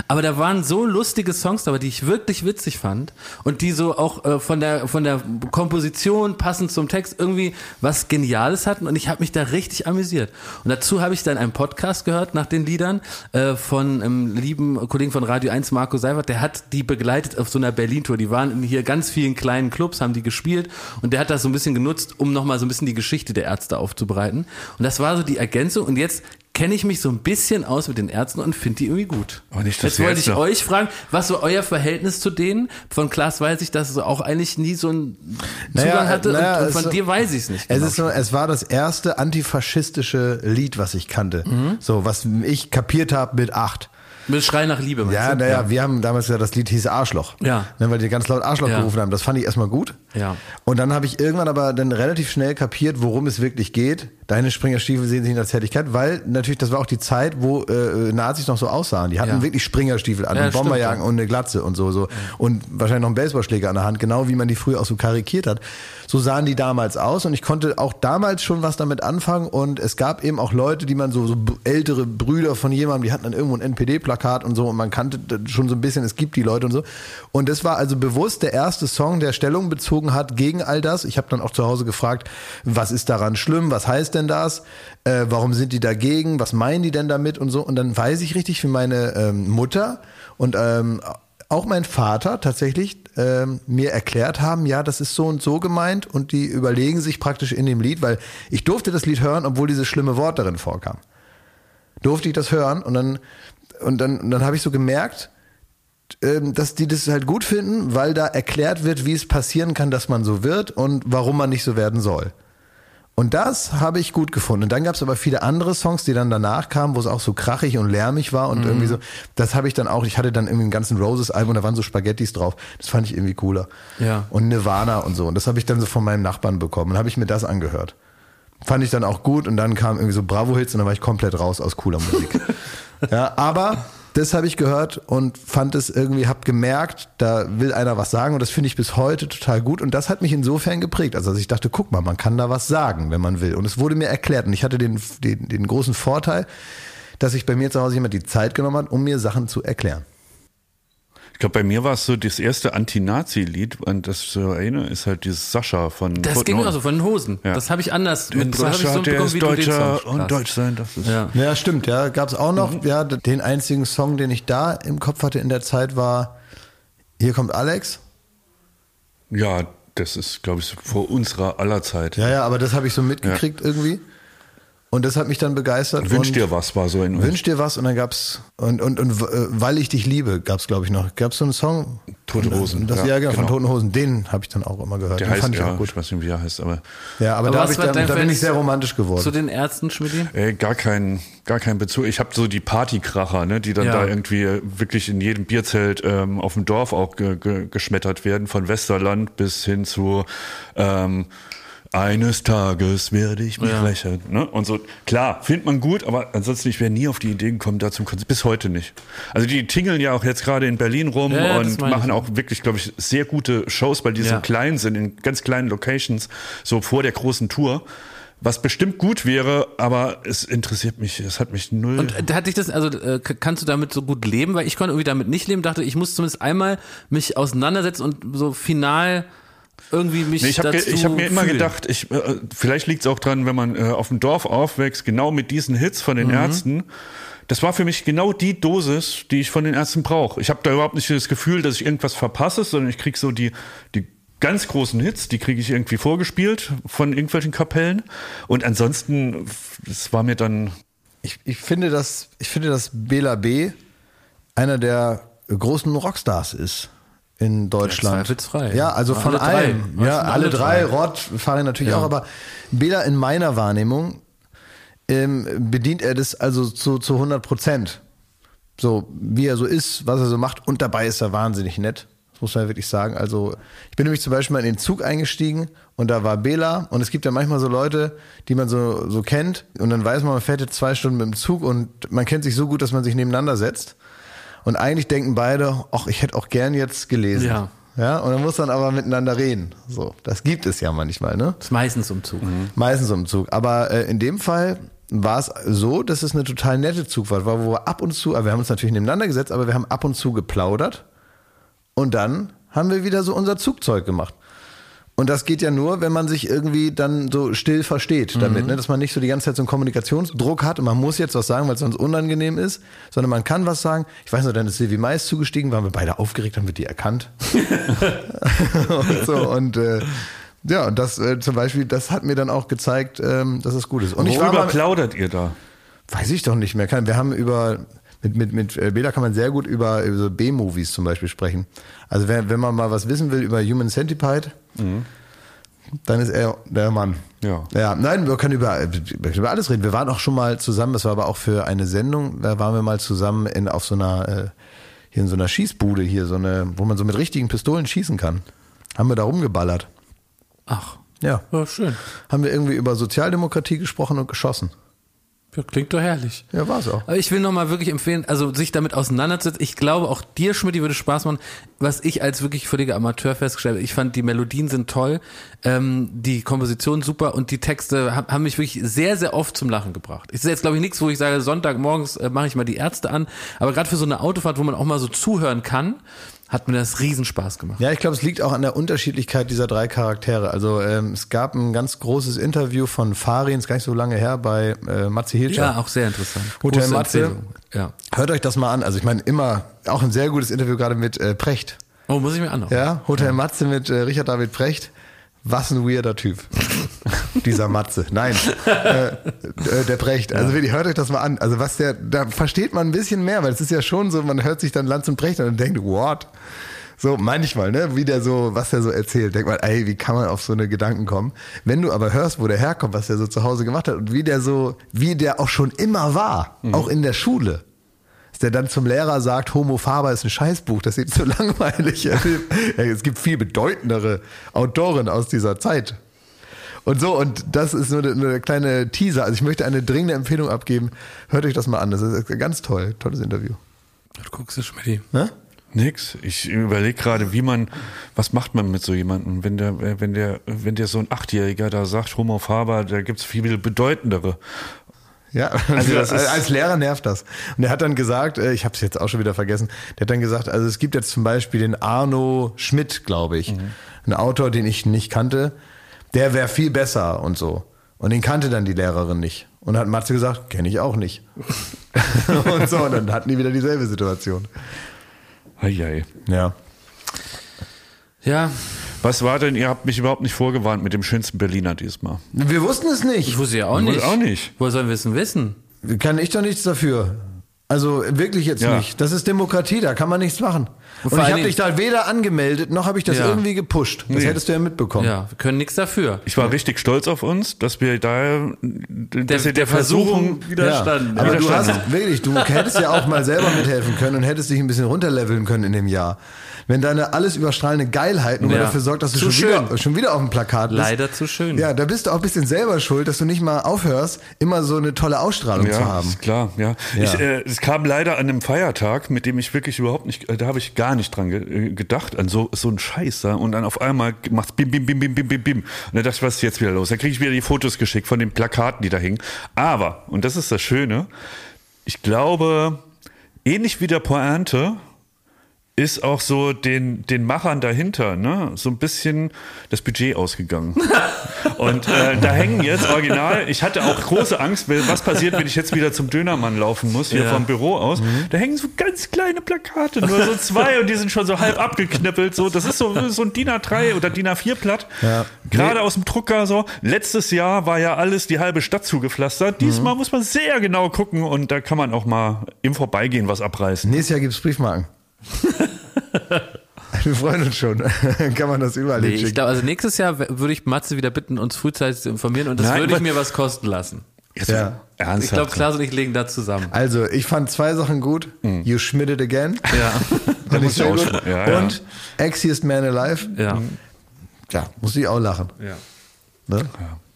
Aber da waren so lustige Songs dabei, die ich wirklich witzig fand und die so auch äh, von der von der Komposition passend zum Text irgendwie was Geniales hatten und ich habe mich da richtig amüsiert. Und dazu habe ich dann einen Podcast gehört nach den Liedern äh, von einem lieben Kollegen von Radio 1, Marco Seifert, der hat die begleitet auf so einer Berlin-Tour. Die waren in hier ganz vielen kleinen Clubs, haben die gespielt und der hat das so ein bisschen genutzt, um nochmal so ein bisschen die Geschichte der Ärzte aufzubereiten. Und das war so die Ergänzung und jetzt kenne ich mich so ein bisschen aus mit den Ärzten und finde die irgendwie gut. Aber nicht, Jetzt wollte ich noch- euch fragen, was so euer Verhältnis zu denen? Von Klaas weiß ich, dass es auch eigentlich nie so einen Zugang Naja, hatte naja, und, und es von dir weiß ich es nicht. Es genau. ist so, es war das erste antifaschistische Lied, was ich kannte. Mhm. So, was ich kapiert habe mit acht. Mit Schrei nach Liebe, meinst Ja, du? naja, wir haben damals ja das Lied hieß Arschloch. Ja. Ne, weil die ganz laut Arschloch Ja. gerufen haben. Das fand ich erstmal gut. Ja. Und dann habe ich irgendwann aber dann relativ schnell kapiert, worum es wirklich geht. Deine Springerstiefel sehen sich in der Zärtlichkeit, weil natürlich, das war auch die Zeit, wo äh, Nazis noch so aussahen. Die hatten Ja. wirklich Springerstiefel an Ja, und stimmt, Bomberjagen ja. und eine Glatze und so, so. Und wahrscheinlich noch einen Baseballschläger an der Hand, genau wie man die früher auch so karikiert hat. So sahen die damals aus und ich konnte auch damals schon was damit anfangen und es gab eben auch Leute, die man so, so ältere Brüder von jemandem, die hatten dann irgendwo ein NPD-Plakat und so und man kannte schon so ein bisschen, es gibt die Leute und so. Und das war also bewusst der erste Song, der Stellung bezogen hat gegen all das. Ich habe dann auch zu Hause gefragt, was ist daran schlimm, was heißt denn das, äh, warum sind die dagegen, was meinen die denn damit und so. Und dann weiß ich richtig, wie meine ähm, Mutter und ähm, auch mein Vater tatsächlich ähm, mir erklärt haben, ja, das ist so und so gemeint und die überlegen sich praktisch in dem Lied, weil ich durfte das Lied hören, obwohl dieses schlimme Wort darin vorkam. Durfte ich das hören und dann und dann, und dann habe ich so gemerkt, ähm, dass die das halt gut finden, weil da erklärt wird, wie es passieren kann, dass man so wird und warum man nicht so werden soll. Und das habe ich gut gefunden. Und dann gab es aber viele andere Songs, die dann danach kamen, wo es auch so krachig und lärmig war und irgendwie so. Das habe ich dann auch. Ich hatte dann irgendwie ein ganzen Roses Album, da waren so Spaghettis drauf. Das fand ich irgendwie cooler. Ja. Und Nirvana und so. Und das habe ich dann so von meinem Nachbarn bekommen. Und habe ich mir das angehört. Fand ich dann auch gut. Und dann kamen irgendwie so Bravo-Hits und dann war ich komplett raus aus cooler Musik. ja, aber das habe ich gehört und fand es irgendwie, hab gemerkt, da will einer was sagen und das finde ich bis heute total gut und das hat mich insofern geprägt. Also dass ich dachte, guck mal, man kann da was sagen, wenn man will. Und es wurde mir erklärt und ich hatte den, den, den großen Vorteil, dass sich bei mir zu Hause jemand die Zeit genommen hat, um mir Sachen zu erklären. Ich glaube, bei mir war es so das erste Anti-Nazi-Lied, an das ich so erinnere, ist halt dieses Sascha von Das Toten ging Hosen. also von den Hosen. Ja. Das habe ich anders Den mitbekommen. Hab ich Sascha, so der ist Deutscher und. Deutsch sein, das ist. Ja. Ja, stimmt, ja. Gab es auch noch, ja, den einzigen Song, den ich da im Kopf hatte in der Zeit war Hier kommt Alex. Ja, das ist, glaube ich, so vor unserer aller Zeit. Ja, ja, aber das habe ich so mitgekriegt irgendwie. Und das hat mich dann begeistert. Wünsch dir was war so in Wünsch dir was und dann gab's und und und äh, weil ich dich liebe gab's glaube ich noch. Gab's so einen Song? Tote Hosen, Das, ja, ja, genau, von genau. Toten Hosen. Den habe ich dann auch immer gehört. Der Den heißt fand ich ja, auch gut. ich weiß nicht, wie er heißt, aber Ja, aber, Aber da, ich dann, da bin ich sehr romantisch geworden. Zu den Ärzten, Schmidt? ey, gar kein, gar kein Bezug. Ich habe so die Partykracher, ne, die dann Ja. da irgendwie wirklich in jedem Bierzelt ähm, auf dem Dorf auch ge ge geschmettert werden, von Westerland bis hin zu ähm, eines Tages werde ich mich Ja. rächen. Ne? Und so, klar, findet man gut, aber ansonsten, ich wäre nie auf die Idee gekommen, da zum Konzert. Bis heute nicht. Also die tingeln ja auch jetzt gerade in Berlin rum Ja, und ich. machen auch wirklich, glaube ich, sehr gute Shows, weil die Ja. so klein sind, in ganz kleinen Locations, so vor der großen Tour. Was bestimmt gut wäre, aber es interessiert mich, es hat mich null. Und äh, hat dich das, also äh, kannst du damit so gut leben? Weil ich konnte irgendwie damit nicht leben, dachte, ich muss zumindest einmal mich auseinandersetzen und so final irgendwie mich Nee, ich habe dazu ich hab mir immer fühlen. gedacht, ich, äh, vielleicht liegt es auch dran, wenn man äh, auf dem Dorf aufwächst, genau mit diesen Hits von Mhm. den Ärzten. Das war für mich genau die Dosis, die ich von den Ärzten brauche. Ich habe da überhaupt nicht das Gefühl, dass ich irgendwas verpasse, sondern ich krieg so die, die ganz großen Hits, die kriege ich irgendwie vorgespielt von irgendwelchen Kapellen. Und ansonsten, das war mir dann ich, ich finde, dass ich finde, dass Bela B. einer der großen Rockstars ist in Deutschland. Ja, zweifelsfrei. Ja, also Alle von drei. allen. Ja, alle alle drei. drei. Rod fahren natürlich Ja. auch, aber Bela in meiner Wahrnehmung ähm, bedient er das also zu, zu 100 Prozent. So, wie er so ist, was er so macht und dabei ist er wahnsinnig nett. Das muss man ja wirklich sagen. Also, ich bin nämlich zum Beispiel mal in den Zug eingestiegen und da war Bela und es gibt ja manchmal so Leute, die man so, so kennt und dann weiß man, man fährt jetzt zwei Stunden mit dem Zug und man kennt sich so gut, dass man sich nebeneinander setzt. Und eigentlich denken beide, ach, ich hätte auch gern jetzt gelesen. Ja. Ja, und dann muss man aber miteinander reden. So, das gibt es ja manchmal, ne? Das ist meistens um Zug. Meistens um Zug. Aber äh, in dem Fall war es so, dass es eine total nette Zugfahrt war, wo wir ab und zu, aber wir haben uns natürlich nebeneinander gesetzt, aber wir haben ab und zu geplaudert. Und dann haben wir wieder so unser Zugzeug gemacht. Und das geht ja nur, wenn man sich irgendwie dann so still versteht damit, ne? dass man nicht so die ganze Zeit so einen Kommunikationsdruck hat und man muss jetzt was sagen, weil es sonst unangenehm ist, sondern man kann was sagen. Ich weiß noch, dann ist Silvi Mais zugestiegen, waren wir beide aufgeregt, haben wir die erkannt. und so, und äh, ja, und das äh, zum Beispiel, das hat mir dann auch gezeigt, ähm, dass es gut ist. Und ich war Worüber mal, plaudert ihr da? Weiß ich doch nicht mehr. Kann- Wir haben über, mit, mit, mit äh, Bela kann man sehr gut über, über so B-Movies zum Beispiel sprechen. Also wenn, wenn man mal was wissen will über Human Centipede, dann ist er der Mann. Ja. Ja, nein, wir können über, über alles reden. Wir waren auch schon mal zusammen, das war aber auch für eine Sendung, da waren wir mal zusammen in, auf so einer, äh, hier in so einer Schießbude hier, so eine, wo man so mit richtigen Pistolen schießen kann. Haben wir da rumgeballert. Ach, Ja. ja, schön. Haben wir irgendwie über Sozialdemokratie gesprochen und geschossen. Ja, klingt doch herrlich. Ja, war's auch. Aber ich will nochmal wirklich empfehlen, also sich damit auseinanderzusetzen. Ich glaube, auch dir, Schmidt, würde Spaß machen. Was ich als wirklich völliger Amateur festgestellt habe, ich fand, die Melodien sind toll, ähm, die Komposition super und die Texte haben, mich wirklich sehr, sehr oft zum Lachen gebracht. Ist jetzt, glaube ich, nichts, wo ich sage, Sonntagmorgens äh, mache ich mal die Ärzte an. Aber gerade für so eine Autofahrt, wo man auch mal so zuhören kann, hat mir das Riesenspaß gemacht. Ja, ich glaube, es liegt auch an der Unterschiedlichkeit dieser drei Charaktere. Also ähm, es gab ein ganz großes Interview von Farin, ist gar nicht so lange her, bei äh, Matze Hilscher. Ja, auch sehr interessant. Hotel Große Matze. Ja. Hört euch das mal an. Also ich meine, immer auch ein sehr gutes Interview gerade mit äh, Precht. Oh, muss ich mir anhören. Ja, Hotel Matze mit äh, Richard David Precht. Was ein weirder Typ. Dieser Matze. Nein, äh, äh, der Precht. Also wirklich, hört euch das mal an. Also was der, da versteht man ein bisschen mehr, weil es ist ja schon so, man hört sich dann Lanz und Precht an und denkt, what? So manchmal, ne, wie der so, was der so erzählt, denkt man, ey, wie kann man auf so eine Gedanken kommen? Wenn du aber hörst, wo der herkommt, was der so zu Hause gemacht hat und wie der so, wie der auch schon immer war, auch in der Schule. Der dann zum Lehrer sagt, Homo Faber ist ein Scheißbuch, das ist so langweilig. Es gibt viel bedeutendere Autoren aus dieser Zeit. Und so, und das ist nur eine, eine kleine Teaser. Also ich möchte eine dringende Empfehlung abgeben. Hört euch das mal an. Das ist ganz toll. Tolles Interview. Du guckst du, Schmidt. Ne? Nix. Ich überlege gerade, wie man, was macht man mit so jemandem, wenn der, wenn der, wenn der so ein Achtjähriger da sagt, Homo Faber, da gibt's viel bedeutendere. Ja, Also als Lehrer nervt das. Und er hat dann gesagt, äh, ich habe es jetzt auch schon wieder vergessen, der hat dann gesagt, also es gibt jetzt zum Beispiel den Arno Schmidt, glaube ich, ein Autor, den ich nicht kannte, der wäre viel besser und so. Und den kannte dann die Lehrerin nicht. Und hat Matze gesagt, kenne ich auch nicht. und so, und dann hatten die wieder dieselbe Situation. Eieiei. Ja. Ja, Was war denn, ihr habt mich überhaupt nicht vorgewarnt mit dem schönsten Berliner diesmal. Wir wussten es ich nicht. wusste ja auch Ich nicht. auch nicht. Woher sollen wir es denn wissen? Kann ich doch nichts dafür. Also wirklich jetzt Ja. nicht. Das ist Demokratie, da kann man nichts machen. Und, ich habe dich da weder angemeldet, noch habe ich das Ja. irgendwie gepusht. Das Nee. hättest du ja mitbekommen. Ja, wir können nichts dafür. Ich war richtig stolz auf uns, dass wir da, dass wir der Versuchung Ja, widerstanden. aber du Widerstanden. hast wirklich, du hättest ja auch mal selber mithelfen können und hättest dich ein bisschen runterleveln können in dem Jahr. Wenn deine alles überstrahlende Geilheit nur Ja. dafür sorgt, dass du Zu schon wieder, schon wieder auf dem Plakat bist. Leider zu schön. Ja, da bist du auch ein bisschen selber schuld, dass du nicht mal aufhörst, immer so eine tolle Ausstrahlung zu Ja, haben. ist klar, ja. Ja. Ich, äh, es kam leider an einem Feiertag, mit dem ich wirklich überhaupt nicht, äh, da habe ich gar nicht dran ge äh, gedacht, an so, so ein Scheiß da. Und dann auf einmal macht's bim, bim, bim, bim, bim, bim, bim. Und dann dachte ich, was ist jetzt wieder los? Da kriege ich wieder die Fotos geschickt von den Plakaten, die da hingen. Aber, und das ist das Schöne, ich glaube, ähnlich wie der Pointe, ist auch so den, den Machern dahinter, ne, so ein bisschen das Budget ausgegangen. Und äh, da hängen jetzt original, ich hatte auch große Angst, was passiert, wenn ich jetzt wieder zum Dönermann laufen muss, hier Ja. vom Büro aus. Da hängen so ganz kleine Plakate, nur so zwei und die sind schon so halb abgeknippelt. So, das ist so, so ein DIN A3 oder DIN A4-Blatt. Ja. Gerade aus dem Drucker so. Letztes Jahr war ja alles die halbe Stadt zugepflastert. Diesmal muss man sehr genau gucken und da kann man auch mal im Vorbeigehen was abreißen. Nächstes Jahr gibt's Briefmarken. Wir freuen uns schon. kann man das überall Nee, ich glaube, also nächstes Jahr würde ich Matze wieder bitten, uns frühzeitig zu informieren und das Nein, würde ich mir was kosten lassen. Jetzt Ja. Ernsthaft. Ich glaube, Klaas und ich legen da zusammen. Also, ich fand zwei Sachen gut. You schmidt it again. Ja. Fand ich sehr gut. ja, ja. Und Axiest Man Alive. Ja. Ja, muss ich auch lachen. ja. Ne?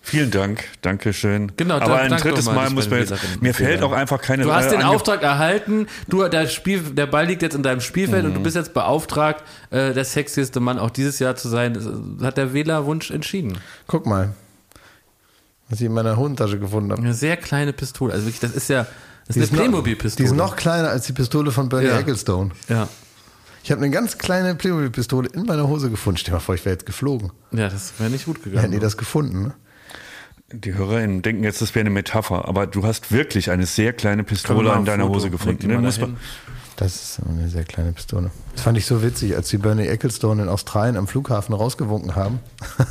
Vielen Dank, Dankeschön. Genau, aber ein danke drittes mal, Mal muss man jetzt. Mir fällt auch einfach keine. Du hast äh, den Auftrag erhalten, du, das Spiel, der Ball liegt jetzt in deinem Spielfeld und du bist jetzt beauftragt, äh, der sexieste Mann auch dieses Jahr zu sein. Das hat der Wählerwunsch entschieden. Guck mal, was ich in meiner Hosentasche gefunden habe. Eine sehr kleine Pistole. Also wirklich, das ist ja, das Die ist eine Playmobil-Pistole. Die ist noch kleiner als die Pistole von Bernie Ja. Ecclestone. Ja. Ich habe eine ganz kleine Playmobil-Pistole in meiner Hose gefunden. Stell dir mal vor, ich wäre jetzt geflogen. Ja, das wäre nicht gut Hätten gegangen. die das gefunden, ne? Die HörerInnen denken jetzt, das wäre eine Metapher, aber du hast wirklich eine sehr kleine Pistole an ein deiner Foto? Hose gefunden. Ne? Muss man, Das ist eine sehr kleine Pistole. Das fand ich so witzig, als die Bernie Ecclestone in Australien am Flughafen rausgewunken haben.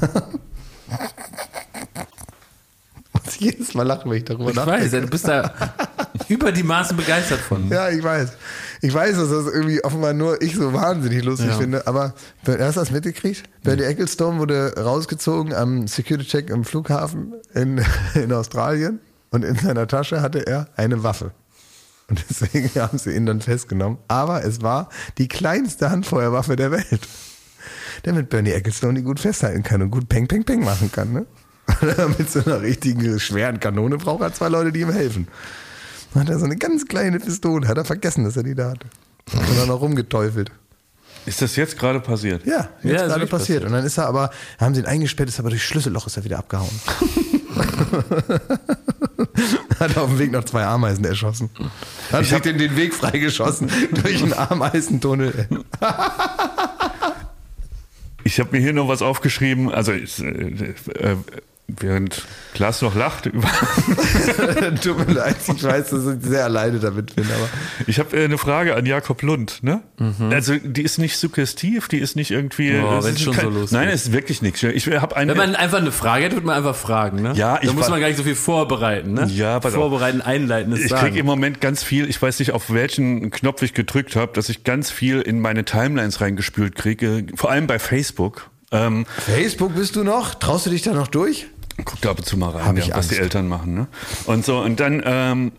Muss ich jedes Mal lachen, wenn ich darüber Ich weiß, nachdenke. du bist da über die Maßen begeistert von. Ja, ich weiß. Ich weiß, dass das irgendwie offenbar nur ich so wahnsinnig lustig Ja. finde. Aber hast du das mitgekriegt? Bernie Ecclestone wurde rausgezogen am Security-Check im Flughafen in, in Australien und in seiner Tasche hatte er eine Waffe. Und deswegen haben sie ihn dann festgenommen. Aber es war die kleinste Handfeuerwaffe der Welt. Damit Bernie Ecclestone die gut festhalten kann und gut Peng, Peng, Peng machen kann. Ne? Mit so einer richtigen schweren Kanone braucht er zwei Leute, die ihm helfen. Hat er so eine ganz kleine Pistole. Hat er vergessen, dass er die da hatte. Und dann noch rumgeteufelt. Ist das jetzt gerade passiert? Ja, Ja, jetzt ist gerade wirklich passiert. Und dann ist er aber, haben sie ihn eingesperrt, ist aber durch Schlüsselloch ist er wieder abgehauen. hat auf dem Weg noch zwei Ameisen erschossen. Hat sich den, den Weg freigeschossen durch einen Ameisentunnel. Ich habe mir hier noch was aufgeschrieben. Also ich, äh, äh, während Klaas noch lacht über Tut mir leid, ich weiß, dass ich sehr alleine damit bin, aber. Ich habe äh, eine Frage an Jakob Lund. Ne? Also die ist nicht suggestiv, die ist nicht irgendwie. Oh, ist schon so losgeht. Nein, es ist wirklich nichts. Ich habe eine. Wenn man einfach eine Frage hat, wird man einfach fragen, ne? Ja, ich Da muss man gar nicht so viel vorbereiten, ne? Ja. Vorbereiten, einleitendes ich sagen. kriege im Moment ganz viel, ich weiß nicht, auf welchen Knopf ich gedrückt habe, dass ich ganz viel in meine Timelines reingespült kriege, vor allem bei Facebook. Ähm, Facebook bist du noch? Traust du dich da noch durch? Guck da ab und zu mal rein, ja, was die Eltern machen. Ne? Und so, und dann, ähm,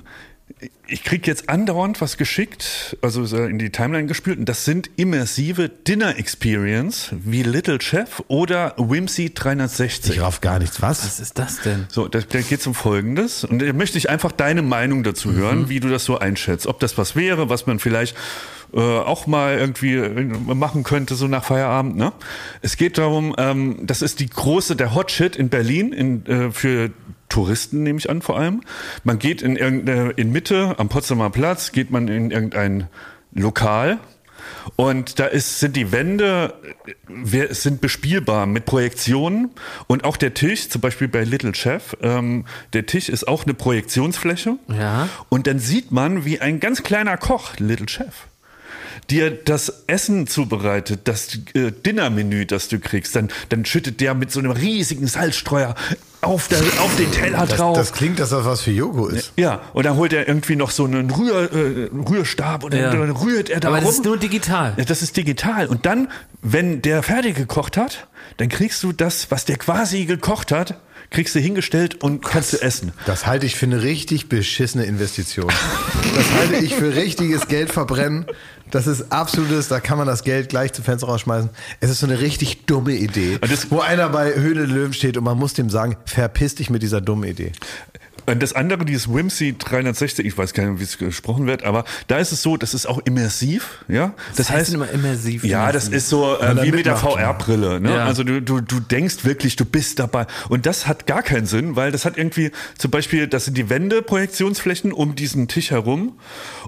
ich krieg jetzt andauernd was geschickt, also so in die Timeline gespült, und das sind immersive Dinner Experience wie Little Chef oder Whimsy 360. Ich raff gar nichts. Was? Was ist das denn? So, da, da geht es um Folgendes. Und da möchte ich einfach deine Meinung dazu hören, wie du das so einschätzt. Ob das was wäre, was man vielleicht äh, auch mal irgendwie äh, machen könnte, so nach Feierabend. Ne? Es geht darum, ähm, das ist die große, der Hot Shit in Berlin in, äh, für Touristen, nehme ich an, vor allem. Man geht in irgendeine, in Mitte, am Potsdamer Platz, geht man in irgendein Lokal, und da ist, sind die Wände äh, wer- sind bespielbar mit Projektionen und auch der Tisch, zum Beispiel bei Little Chef, ähm, der Tisch ist auch eine Projektionsfläche. Ja. Und dann sieht man, wie ein ganz kleiner Koch, Little Chef, dir das Essen zubereitet, das äh, Dinnermenü, das du kriegst, dann, dann schüttet der mit so einem riesigen Salzstreuer auf, der, auf den Teller Das, drauf. das klingt, dass das was für Yogo ist. ja, und dann holt er irgendwie noch so einen Rühr, äh, Rührstab und dann, Ja. dann rührt er da Aber rum. das ist nur digital. Ja, Das ist digital. Und dann, wenn der fertig gekocht hat, dann kriegst du das, was der quasi gekocht hat, kriegst du hingestellt und kannst du essen. Das halte ich für eine richtig beschissene Investition. Das halte ich für richtiges Geld verbrennen. Das ist absolutes, da kann man das Geld gleich zum Fenster rausschmeißen. Es ist so eine richtig dumme Idee, Und das- wo einer bei Höhle der Löwen steht und man muss dem sagen, verpiss dich mit dieser dummen Idee. Und das andere, dieses Whimsy 360, ich weiß gar nicht, wie es gesprochen wird, aber da ist es so, das ist auch immersiv, ja. Das, heißt immer immersiv, Ja, das ist so äh, wie mit der VR-Brille, ne? Ja. Also du, du, du denkst wirklich, du bist dabei. Und das hat gar keinen Sinn, weil das hat irgendwie, zum Beispiel, das sind die Wände, Projektionsflächen um diesen Tisch herum.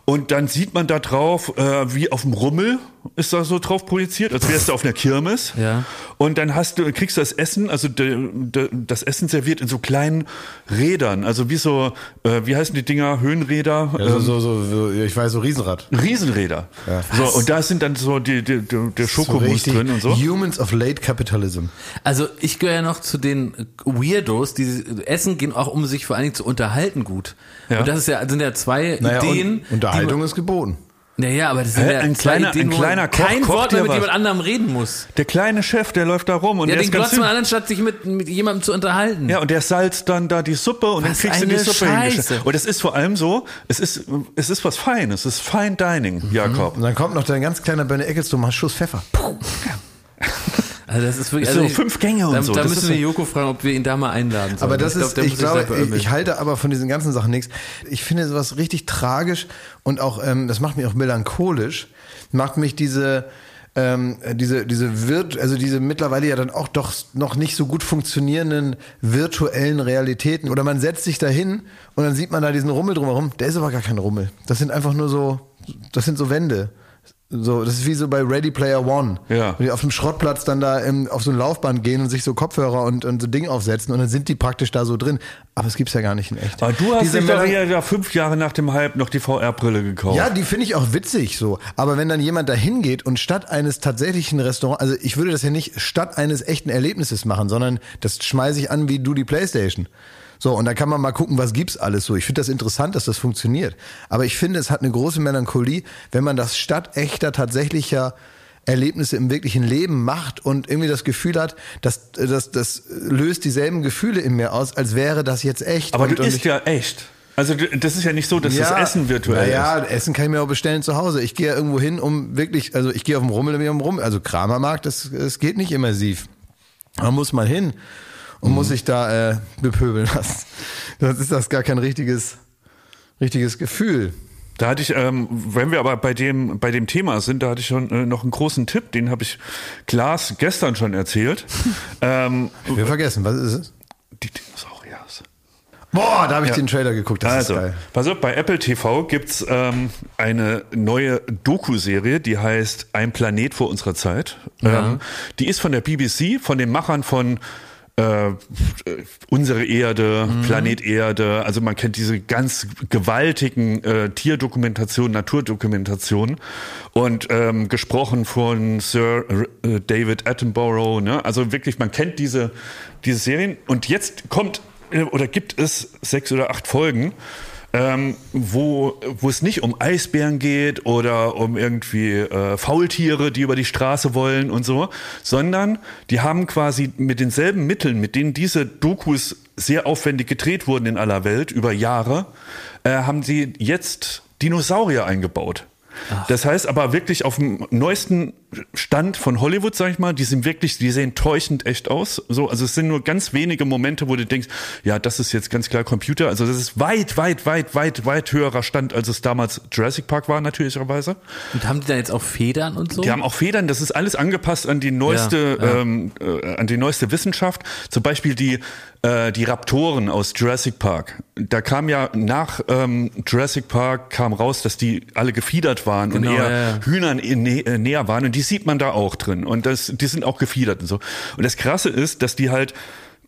Und dann sieht man da drauf, äh, wie auf dem Rummel ist da so drauf projiziert, als wärst du auf einer Kirmes. Ja. Und dann hast du, kriegst du das Essen, also de, de, das Essen serviert in so kleinen Rädern, also wie so, äh, wie heißen die Dinger, Höhenräder? Also ähm, so, so, so, ich weiß, so Riesenrad. Riesenräder. So, und da sind dann so die, die, die, der Schokomus so drin und so. Humans of Late Capitalism. Also ich gehöre ja noch zu den Weirdos, die essen gehen auch, um sich vor allen Dingen zu unterhalten gut. Ja. Und das ist ja, sind ja zwei Naja, Ideen. und, Unterhaltung die ist geboten. Naja, aber das sind Hä? ja Ein kleiner- Ideen, ein kleiner Koch kein kocht Wort mehr mit was. jemand anderem reden muss. Der kleine Chef, der läuft da rum und Ja, der den ist glotzt man an, anstatt sich mit, mit jemandem zu unterhalten. Ja, und der salzt dann da die Suppe und Was dann kriegst du die Suppe hingestellt. Und es ist vor allem so, es ist, es ist was Feines, es ist Fine Dining, Mhm. Jakob. Und dann kommt noch dein ganz kleiner Bernie Ecclestone, mal Schuss Pfeffer. Puh. Also das ist wirklich Das also so fünf Gänge und da, so. Da Das müssen wir Joko fragen, ob wir ihn da mal einladen sollen. Aber das ist, der ich glaube, ich, ich halte aber von diesen ganzen Sachen nichts. Ich finde sowas richtig tragisch und auch, ähm, das macht mich auch melancholisch, macht mich diese, ähm, diese, diese virt, also diese mittlerweile ja dann auch doch noch nicht so gut funktionierenden virtuellen Realitäten. Oder man setzt sich da hin und dann sieht man da diesen Rummel drumherum. Der ist aber gar kein Rummel. Das sind einfach nur so, das sind so Wände. So, das ist wie so bei Ready Player One. Ja. Wenn die auf dem Schrottplatz dann da im, auf so ein Laufband gehen und sich so Kopfhörer und, und so Ding aufsetzen und dann sind die praktisch da so drin. Aber es gibt's ja gar nicht in echt. Aber du hast Diese dich doch hier ja fünf Jahre nach dem Hype noch die VR-Brille gekauft. ja, die finde ich auch witzig so. Aber wenn dann jemand da hingeht und statt eines tatsächlichen Restaurants, also ich würde das ja nicht statt eines echten Erlebnisses machen, sondern das schmeiße ich an wie du die Playstation. So, und dann kann man mal gucken, was gibt's alles so. Ich finde das interessant, dass das funktioniert. Aber ich finde, es hat eine große Melancholie, wenn man das statt echter, tatsächlicher Erlebnisse im wirklichen Leben macht und irgendwie das Gefühl hat, dass das, das löst dieselben Gefühle in mir aus, als wäre das jetzt echt. Aber und, du isst ja echt. Also das ist ja nicht so, dass das Essen virtuell naja, ist. Essen kann ich mir auch bestellen zu Hause. Ich gehe ja irgendwo hin, um wirklich, also ich gehe auf den Rummel, um Rummel. Also Kramermarkt, das, das geht nicht immersiv. Man muss mal hin und Mhm. muss sich da äh, bepöbeln lassen. Sonst ist das gar kein richtiges, richtiges Gefühl. Da hatte ich, ähm, wenn wir aber bei dem, bei dem Thema sind, da hatte ich schon äh, noch einen großen Tipp, den habe ich Klaas gestern schon erzählt. ähm, Wir vergessen, was ist es? die Dinosauriers. Boah, da habe ich den Trailer geguckt, das also, ist geil. pass auf, bei Apple TV gibt's ähm, eine neue Doku-Serie, die heißt Ein Planet vor unserer Zeit. Ähm, die ist von der BBC, von den Machern von äh, Unsere Erde, Planet Erde. Also man kennt diese ganz gewaltigen äh, Tierdokumentationen, Naturdokumentationen und ähm, gesprochen von Sir äh, David Attenborough. Ne? Also wirklich, man kennt diese, diese Serien. Und jetzt kommt äh, oder gibt es sechs oder acht Folgen, ähm, wo, wo es nicht um Eisbären geht oder um irgendwie äh, Faultiere, die über die Straße wollen und so, sondern die haben quasi mit denselben Mitteln, mit denen diese Dokus sehr aufwendig gedreht wurden in aller Welt über Jahre, äh, haben sie jetzt Dinosaurier eingebaut. Das heißt aber wirklich auf dem neuesten Stand von Hollywood, sag ich mal, die sind wirklich, die sehen täuschend echt aus. So, also es sind nur ganz wenige Momente, wo du denkst, ja, das ist jetzt ganz klar Computer. Also das ist weit, weit, weit, weit, weit höherer Stand, als es damals Jurassic Park war, natürlicherweise. Und haben die da jetzt auch Federn und so? Die haben auch Federn, das ist alles angepasst an die neueste, Ja, ja. Ähm, äh, an die neueste Wissenschaft. Zum Beispiel die, äh, die Raptoren aus Jurassic Park. Da kam ja nach ähm, Jurassic Park kam raus, dass die alle gefiedert waren Genau, und eher ja. Hühnern nä äh, näher waren und die sieht man da auch drin und das, die sind auch gefiedert und so. Und das Krasse ist, dass die halt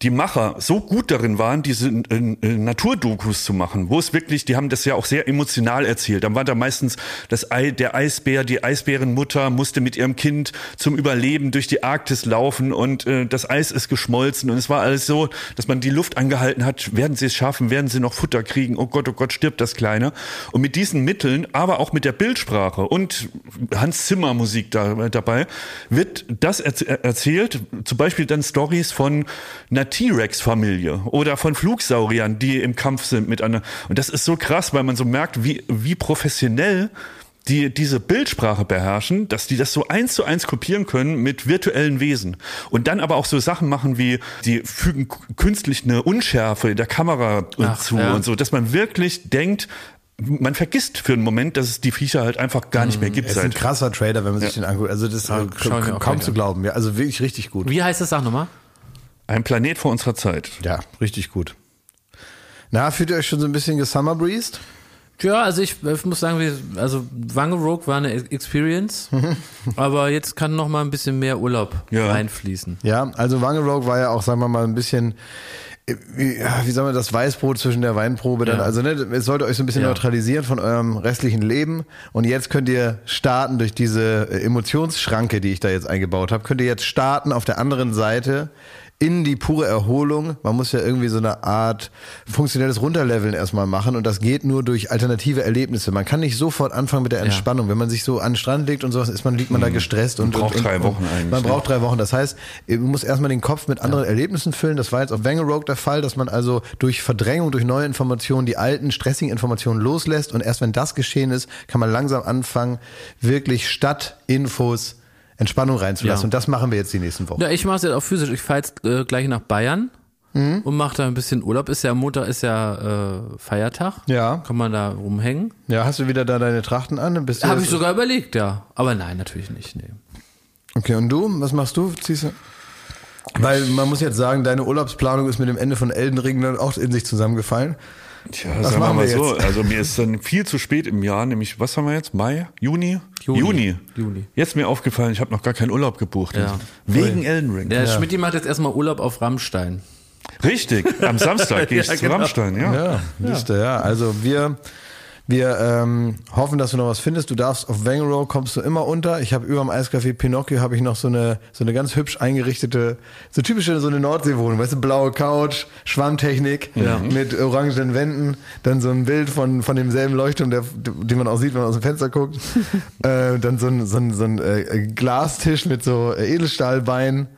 die Macher so gut darin waren, diese äh, äh, Naturdokus zu machen, wo es wirklich, die haben das ja auch sehr emotional erzählt. Dann war da meistens das Ei, der Eisbär, die Eisbärenmutter musste mit ihrem Kind zum Überleben durch die Arktis laufen und äh, das Eis ist geschmolzen und es war alles so, dass man die Luft angehalten hat, werden sie es schaffen, werden sie noch Futter kriegen, oh Gott, oh Gott, stirbt das Kleine. Und mit diesen Mitteln, aber auch mit der Bildsprache und Hans Zimmer Musik da, dabei, wird das erz erzählt, zum Beispiel dann Stories von einer T-Rex-Familie oder von Flugsauriern, die im Kampf sind mit einer. Und das ist so krass, weil man so merkt, wie, wie professionell die diese Bildsprache beherrschen, dass die das so eins zu eins kopieren können mit virtuellen Wesen. Und dann aber auch so Sachen machen wie, die fügen künstlich eine Unschärfe in der Kamera Ach, zu ja. und so, dass man wirklich denkt, man vergisst für einen Moment, dass es die Viecher halt einfach gar nicht mehr gibt. Es ist ein krasser Trailer, wenn man sich den anguckt. Also das ist mir auch kaum gleich zu glauben. Ja, also wirklich richtig gut. Wie heißt das? Sag nochmal. Ein Planet vor unserer Zeit. Ja, richtig gut. Na, fühlt ihr euch schon so ein bisschen gesummerbreezed? Ja, also ich, ich muss sagen, also Wangerog war eine Experience, aber jetzt kann noch mal ein bisschen mehr Urlaub Ja. reinfließen. Ja, also Wangerog war ja auch, sagen wir mal, ein bisschen, äh, wie, wie sagen wir, das Weißbrot zwischen der Weinprobe dann. Ja. Also ne, es sollte euch so ein bisschen Ja. neutralisieren von eurem restlichen Leben. Und jetzt könnt ihr starten durch diese äh, Emotionsschranke, die ich da jetzt eingebaut habe, könnt ihr jetzt starten auf der anderen Seite in die pure Erholung. Man muss ja irgendwie so eine Art funktionelles Runterleveln erstmal machen und das geht nur durch alternative Erlebnisse. Man kann nicht sofort anfangen mit der Entspannung. Wenn man sich so an den Strand legt und sowas, ist man, liegt man da gestresst und braucht und, und, drei Wochen eigentlich, Man braucht drei Wochen. Das heißt, man muss erstmal den Kopf mit anderen Erlebnissen füllen. Das war jetzt auf Wangerog der Fall, dass man also durch Verdrängung, durch neue Informationen die alten stressigen Informationen loslässt und erst wenn das geschehen ist, kann man langsam anfangen, wirklich statt Infos Entspannung reinzulassen. Ja. Und das machen wir jetzt die nächsten Wochen. Ja, ich mache es jetzt auch physisch. Ich fahre jetzt äh, gleich nach Bayern und mache da ein bisschen Urlaub. Ist ja Montag ist ja äh, Feiertag. Ja. Kann man da rumhängen. Ja, hast du wieder da deine Trachten an? Habe ich sogar überlegt, ja. Aber nein, natürlich nicht. Nee. Okay, und du? Was machst du? Ziehst du? Weil man muss jetzt sagen, deine Urlaubsplanung ist mit dem Ende von Elden Ring dann auch in sich zusammengefallen. Tja, Was sagen wir mal so. jetzt? Also mir ist dann viel zu spät im Jahr, nämlich, was haben wir jetzt? Mai? Juni? Juni. Juni. Jetzt mir aufgefallen, ich habe noch gar keinen Urlaub gebucht. Ja. Wegen Elden Ring. Der Schmidt macht jetzt erstmal Urlaub auf Rammstein. Richtig, am Samstag gehe ich Ja, zu genau. Rammstein, ja. Ja, du, ja. Also wir Wir ähm, hoffen, dass du noch was findest. Du darfst auf Wangeroo kommst du immer unter. Ich habe über dem Eiscafé Pinocchio habe ich noch so eine so eine ganz hübsch eingerichtete, so typische so eine Nordseewohnung, weißt du, blaue Couch, Schwammtechnik mit orangenen Wänden, dann so ein Bild von von demselben Leuchtturm, der, den man auch sieht, wenn man aus dem Fenster guckt. äh, dann so ein so ein, so ein äh, Glastisch mit so äh, Edelstahlbeinen.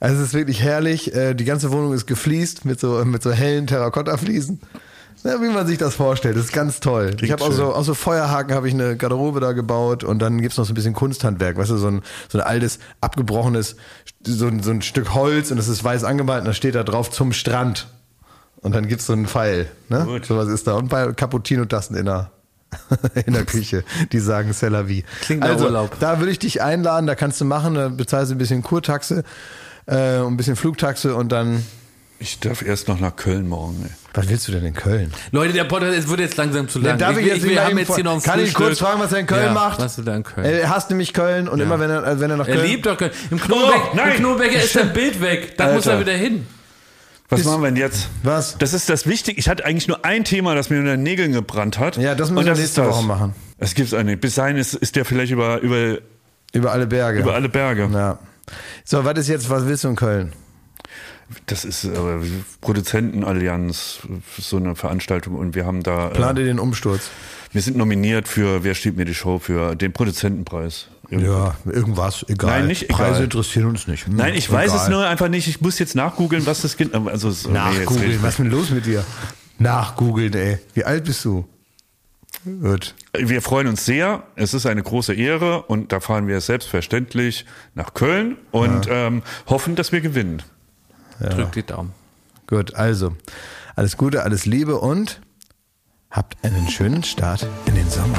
Also es ist wirklich herrlich. Äh, die ganze Wohnung ist gefliest mit so mit so hellen Terrakotta-Fliesen. Ja, wie man sich das vorstellt, das ist ganz toll. ich habe auch so, auch so Feuerhaken, habe ich eine Garderobe da gebaut und dann gibt's noch so ein bisschen Kunsthandwerk, weißt du, so ein, so ein altes, abgebrochenes, so ein, so ein Stück Holz und das ist weiß angemalt und da steht da drauf zum Strand. Und dann gibt's so einen Pfeil, ne? Gut. So was ist da. Und bei Cappuccino-Tassen in der, in der Küche, die sagen C'est la vie. Klingt also, Urlaub. da würde ich dich einladen, da kannst du machen, da bezahlst du ein bisschen Kurtaxe, äh, ein bisschen Flugtaxe und dann, Ich darf erst noch nach Köln morgen. Ey. was willst du denn in Köln? Leute, der Podcast es wird jetzt langsam zu lang. darf ich jetzt wir nicht mal haben jetzt hier noch ein Kann ich kurz fragen, was er in Köln ja, macht? Was du da in Köln? Er hasst nämlich Köln und immer wenn er, äh, wenn er nach Er Köln. liebt doch Köln. Im Knobeck, Oh, Knobecker ist sein Bild weg. Da muss er wieder hin. Was machen wir denn jetzt? Was? Das ist das Wichtige. Ich hatte eigentlich nur ein Thema, das mir unter den Nägeln gebrannt hat. Ja, das müssen wir ist nächste das. Woche machen. Es gibt's eigentlich. Bis dahin ist, ist der vielleicht über, über, Über alle Berge. über alle Berge. Ja. So, was ist jetzt, was willst du in Köln? Das ist äh, Produzentenallianz, so eine Veranstaltung und wir haben da, äh, den Umsturz? wir sind nominiert für Wer steht mir die Show für den Produzentenpreis. Ja, irgendwas, egal. Nein, nicht egal. Preise interessieren uns nicht. Hm, Nein, ich weiß egal. es nur einfach nicht. Ich muss jetzt nachgoogeln, was das Kind. Also, nee, Nachgoogeln, ich was ist denn los mit dir? Nachgoogeln, ey. Wie alt bist du? Gut. Wir freuen uns sehr. Es ist eine große Ehre und da fahren wir selbstverständlich nach Köln und ähm, hoffen, dass wir gewinnen. Drück die Daumen. Gut, also, alles Gute, alles Liebe und habt einen schönen Start in den Sommer.